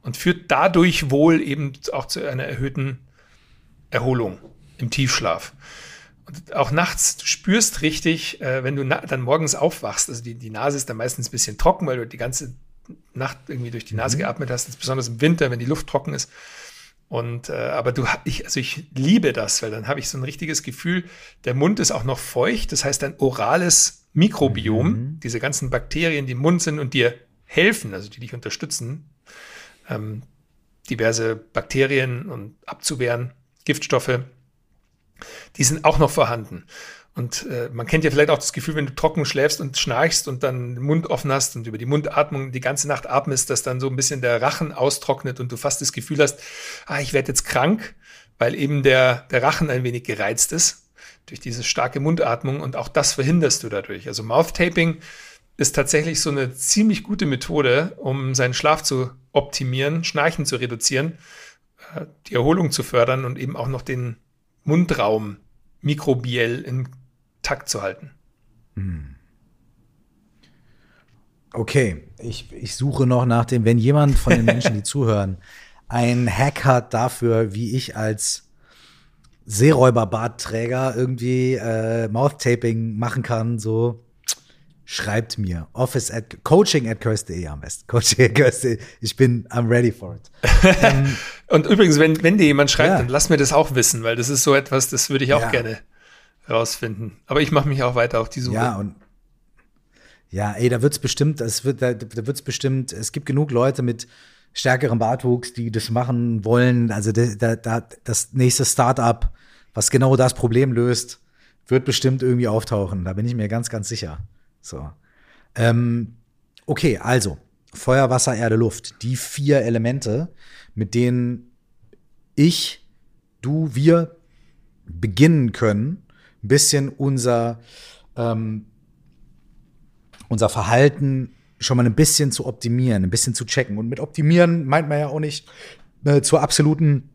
und führt dadurch wohl eben auch zu einer erhöhten Erholung im Tiefschlaf. Und auch nachts, du spürst richtig, äh, wenn du dann morgens aufwachst, also die, die Nase ist dann meistens ein bisschen trocken, weil du die ganze Nacht irgendwie durch die Nase mhm. geatmet hast, besonders im Winter, wenn die Luft trocken ist. Und äh, aber du, ich, also ich liebe das, weil dann habe ich so ein richtiges Gefühl, der Mund ist auch noch feucht, das heißt ein orales Mikrobiom, mhm. diese ganzen Bakterien, die im Mund sind und dir helfen, also die dich unterstützen, ähm, diverse Bakterien und abzuwehren, Giftstoffe, die sind auch noch vorhanden. Und äh, man kennt ja vielleicht auch das Gefühl, wenn du trocken schläfst und schnarchst und dann den Mund offen hast und über die Mundatmung die ganze Nacht atmest, dass dann so ein bisschen der Rachen austrocknet und du fast das Gefühl hast, ah, ich werde jetzt krank, weil eben der, der Rachen ein wenig gereizt ist durch diese starke Mundatmung und auch das verhinderst du dadurch. Also Mouth Taping ist tatsächlich so eine ziemlich gute Methode, um seinen Schlaf zu optimieren, Schnarchen zu reduzieren, äh, die Erholung zu fördern und eben auch noch den Mundraum mikrobiell in Takt zu halten. Hm. Okay, ich, ich suche noch nach dem, wenn jemand von den Menschen, die zuhören, ein Hack hat dafür, wie ich als Seeräuberbartträger irgendwie äh, Mouth-Taping machen kann, so schreibt mir. Office at coaching at curse.de am besten. Coaching at curse.de. Ich bin, I'm ready for it. ähm, und übrigens, wenn, wenn dir jemand schreibt, ja. dann lass mir das auch wissen, weil das ist so etwas, das würde ich auch ja. gerne rausfinden. Aber ich mache mich auch weiter auf die Suche. Ja, und ja, ey, da wird's bestimmt, es wird, da, wird's bestimmt, es gibt genug Leute mit stärkerem Bartwuchs, die das machen wollen. Also da, da, das nächste Startup, was genau das Problem löst, wird bestimmt irgendwie auftauchen. Da bin ich mir ganz, ganz sicher. So. Ähm, okay, also Feuer, Wasser, Erde, Luft. Die vier Elemente, mit denen ich, du, wir beginnen können, bisschen unser, ähm, unser Verhalten schon mal ein bisschen zu optimieren, ein bisschen zu checken. Und mit optimieren meint man ja auch nicht äh, zur absoluten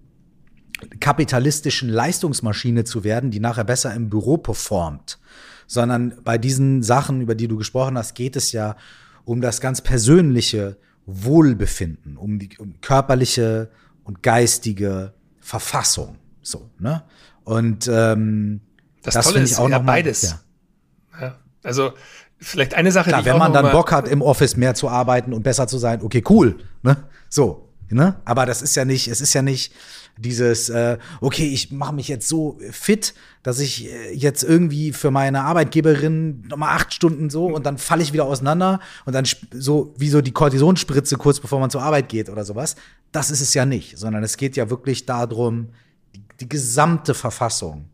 kapitalistischen Leistungsmaschine zu werden, die nachher besser im Büro performt, sondern bei diesen Sachen, über die du gesprochen hast, geht es ja um das ganz persönliche Wohlbefinden, um die um körperliche und geistige Verfassung. So, ne? Und ähm, das, das Tolle ist auch ja noch beides. Mal, ja. ja. Also vielleicht eine Sache, Klar, die wenn man dann Bock hat, im Office mehr zu arbeiten und besser zu sein, okay, cool. Ne? So, ne? Aber das ist ja nicht, es ist ja nicht dieses, äh, okay, ich mache mich jetzt so fit, dass ich äh, jetzt irgendwie für meine Arbeitgeberin nochmal acht Stunden so und dann falle ich wieder auseinander und dann so wie so die Kortisonspritze kurz bevor man zur Arbeit geht oder sowas. Das ist es ja nicht, sondern es geht ja wirklich darum, die, die gesamte Verfassung,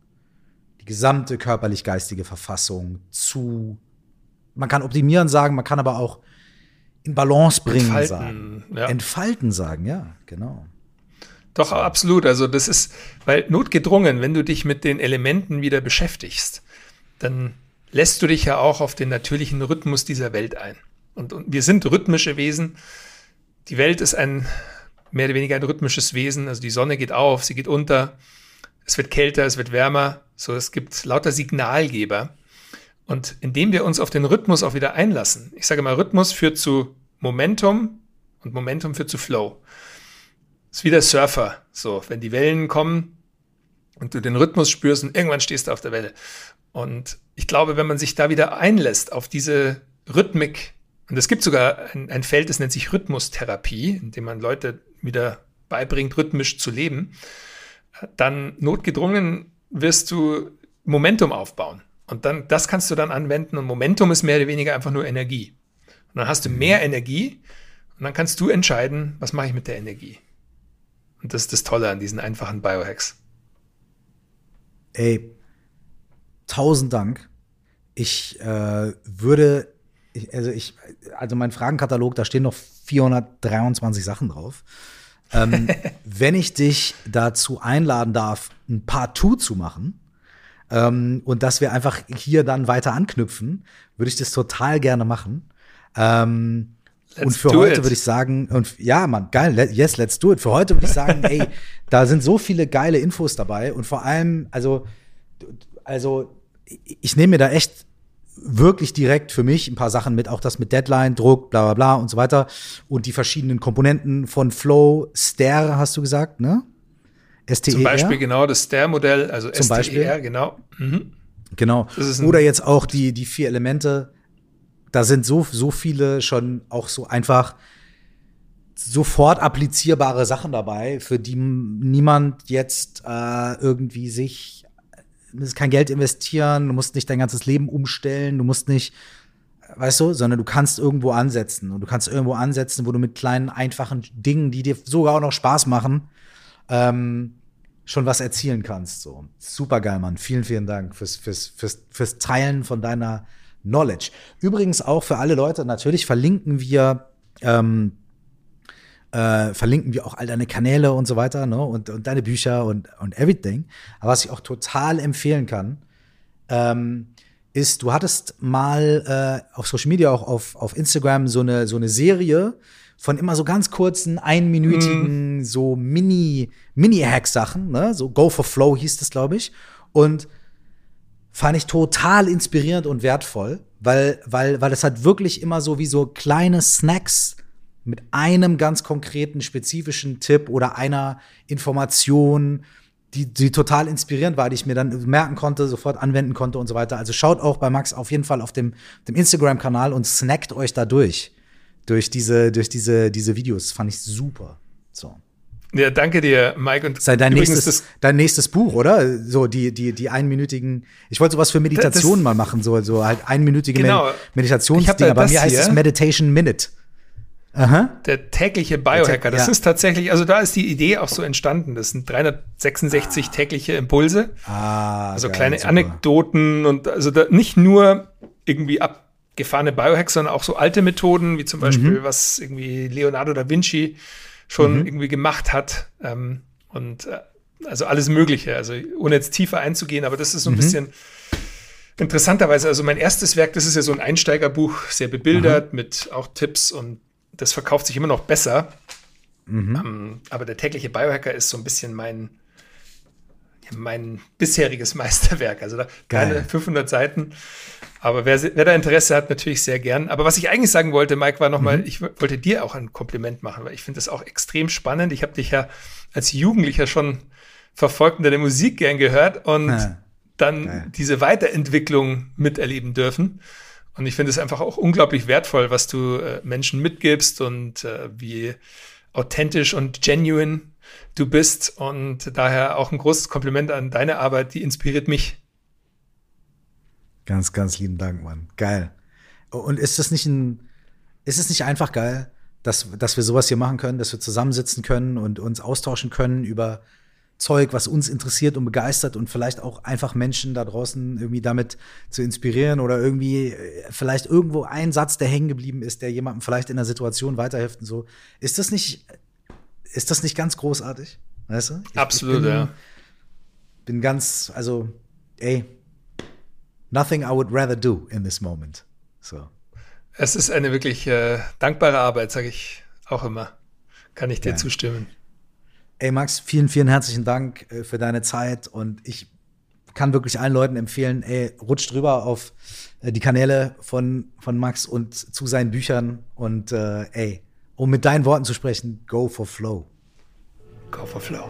gesamte körperlich-geistige Verfassung zu, man kann optimieren sagen, man kann aber auch in Balance bringen Entfalten, sagen. Ja. Entfalten sagen, ja, genau. Doch, absolut. Also das ist, weil notgedrungen, wenn du dich mit den Elementen wieder beschäftigst, dann lässt du dich ja auch auf den natürlichen Rhythmus dieser Welt ein. Und, und wir sind rhythmische Wesen. Die Welt ist ein mehr oder weniger ein rhythmisches Wesen. Also die Sonne geht auf, sie geht unter, es wird kälter, es wird wärmer. So, es gibt lauter Signalgeber. Und indem wir uns auf den Rhythmus auch wieder einlassen, ich sage mal, Rhythmus führt zu Momentum und Momentum führt zu Flow ist wie der Surfer. So, wenn die Wellen kommen, und du den Rhythmus spürst und irgendwann stehst du auf der Welle. Und ich glaube, wenn man sich da wieder einlässt auf diese Rhythmik, und es gibt sogar ein, ein Feld, das nennt sich Rhythmustherapie, in dem man Leute wieder beibringt, rhythmisch zu leben, dann notgedrungen wirst du Momentum aufbauen. Und dann, das kannst du dann anwenden. Und Momentum ist mehr oder weniger einfach nur Energie. Und dann hast du mehr Energie und dann kannst du entscheiden, was mache ich mit der Energie. Und das ist das Tolle an diesen einfachen Biohacks. Ey, tausend Dank. Ich äh, würde, ich, also ich, also mein Fragenkatalog, da stehen noch 423 Sachen drauf. Ähm, wenn ich dich dazu einladen darf, ein Part 2 zu machen, ähm, und dass wir einfach hier dann weiter anknüpfen, würde ich das total gerne machen. Ähm, und für heute würde ich sagen, und ja, Mann, geil, yes, let's do it. Für heute würde ich sagen, ey, da sind so viele geile Infos dabei und vor allem, also, also, ich nehme mir da echt wirklich direkt für mich ein paar Sachen mit, auch das mit Deadline, Druck, bla bla bla und so weiter. Und die verschiedenen Komponenten von Flow, Ster, hast du gesagt, ne? STER. Zum Beispiel genau das Ster-Modell, also Zum STER, Beispiel. genau. Mhm. Genau. Oder jetzt auch die, die vier Elemente. Da sind so, so viele schon auch so einfach sofort applizierbare Sachen dabei, für die niemand jetzt äh, irgendwie sich musst kein Geld investieren, du musst nicht dein ganzes Leben umstellen, du musst nicht, weißt du, sondern du kannst irgendwo ansetzen und du kannst irgendwo ansetzen, wo du mit kleinen einfachen Dingen, die dir sogar auch noch Spaß machen, ähm, schon was erzielen kannst. So. Super geil, Mann. Vielen, vielen Dank fürs, fürs, fürs, fürs Teilen von deiner Knowledge. Übrigens auch für alle Leute, natürlich verlinken wir, ähm, äh, verlinken wir auch all deine Kanäle und so weiter, ne? Und, und deine Bücher und, und everything. Aber was ich auch total empfehlen kann, ähm, ist, du hattest mal äh, auf Social Media, auch auf, auf Instagram, so eine, so eine Serie, von immer so ganz kurzen, einminütigen, mm. so Mini, Mini-Hack-Sachen, ne? So Go for Flow hieß das, glaube ich. Und fand ich total inspirierend und wertvoll, weil, weil, weil es hat wirklich immer so wie so kleine Snacks mit einem ganz konkreten, spezifischen Tipp oder einer Information, die, die total inspirierend war, die ich mir dann merken konnte, sofort anwenden konnte und so weiter. Also schaut auch bei Max auf jeden Fall auf dem, dem Instagram-Kanal und snackt euch da durch durch diese, durch diese, diese Videos. Fand ich super. So. Ja, danke dir, Mike. Und Sei dein nächstes, dein nächstes Buch, oder? So die, die, die einminütigen. Ich wollte sowas für Meditation mal machen, so, so halt einminütige genau. Med Meditationsdinger. Bei mir heißt es Meditation Minute. Aha. Der tägliche Biohacker. Das ja. ist tatsächlich, also da ist die Idee auch so entstanden. Das sind 366 ah. tägliche Impulse. Ah, also geil, kleine super. Anekdoten und also nicht nur irgendwie ab gefahrene Biohacks, sondern auch so alte Methoden, wie zum Beispiel, mhm. was irgendwie Leonardo da Vinci schon mhm. irgendwie gemacht hat. Ähm, und äh, also alles Mögliche. Also ohne jetzt tiefer einzugehen, aber das ist so ein mhm. bisschen interessanterweise, also mein erstes Werk, das ist ja so ein Einsteigerbuch, sehr bebildert, mit auch Tipps und das verkauft sich immer noch besser. Mhm. Ähm, aber der tägliche Biohacker ist so ein bisschen mein, mein bisheriges Meisterwerk. Also da keine 500 Seiten. Aber wer, wer, da Interesse hat, natürlich sehr gern. Aber was ich eigentlich sagen wollte, Mike, war nochmal, mhm. ich wollte dir auch ein Kompliment machen, weil ich finde das auch extrem spannend. Ich habe dich ja als Jugendlicher schon verfolgt und deine Musik gern gehört und ja. dann ja. diese Weiterentwicklung miterleben dürfen. Und ich finde es einfach auch unglaublich wertvoll, was du äh, Menschen mitgibst und äh, wie authentisch und genuine du bist. Und daher auch ein großes Kompliment an deine Arbeit, die inspiriert mich. Ganz, ganz lieben Dank, Mann. Geil. Und ist das nicht ein, ist es nicht einfach geil, dass, dass wir sowas hier machen können, dass wir zusammensitzen können und uns austauschen können über Zeug, was uns interessiert und begeistert und vielleicht auch einfach Menschen da draußen irgendwie damit zu inspirieren oder irgendwie äh, vielleicht irgendwo ein Satz, der hängen geblieben ist, der jemandem vielleicht in der Situation weiterhilft und so. Ist das nicht ist das nicht ganz großartig? Weißt du? Ich, Absolut, ich bin, ja. Bin ganz, also, ey, nothing I would rather do in this moment. So. Es ist eine wirklich äh, dankbare Arbeit, sage ich auch immer. Kann ich dir ja. zustimmen. Ey, Max, vielen, vielen herzlichen Dank äh, für deine Zeit und ich kann wirklich allen Leuten empfehlen, ey, rutscht drüber auf äh, die Kanäle von, von Max und zu seinen Büchern und äh, ey, um mit deinen Worten zu sprechen, go for flow. Go for flow.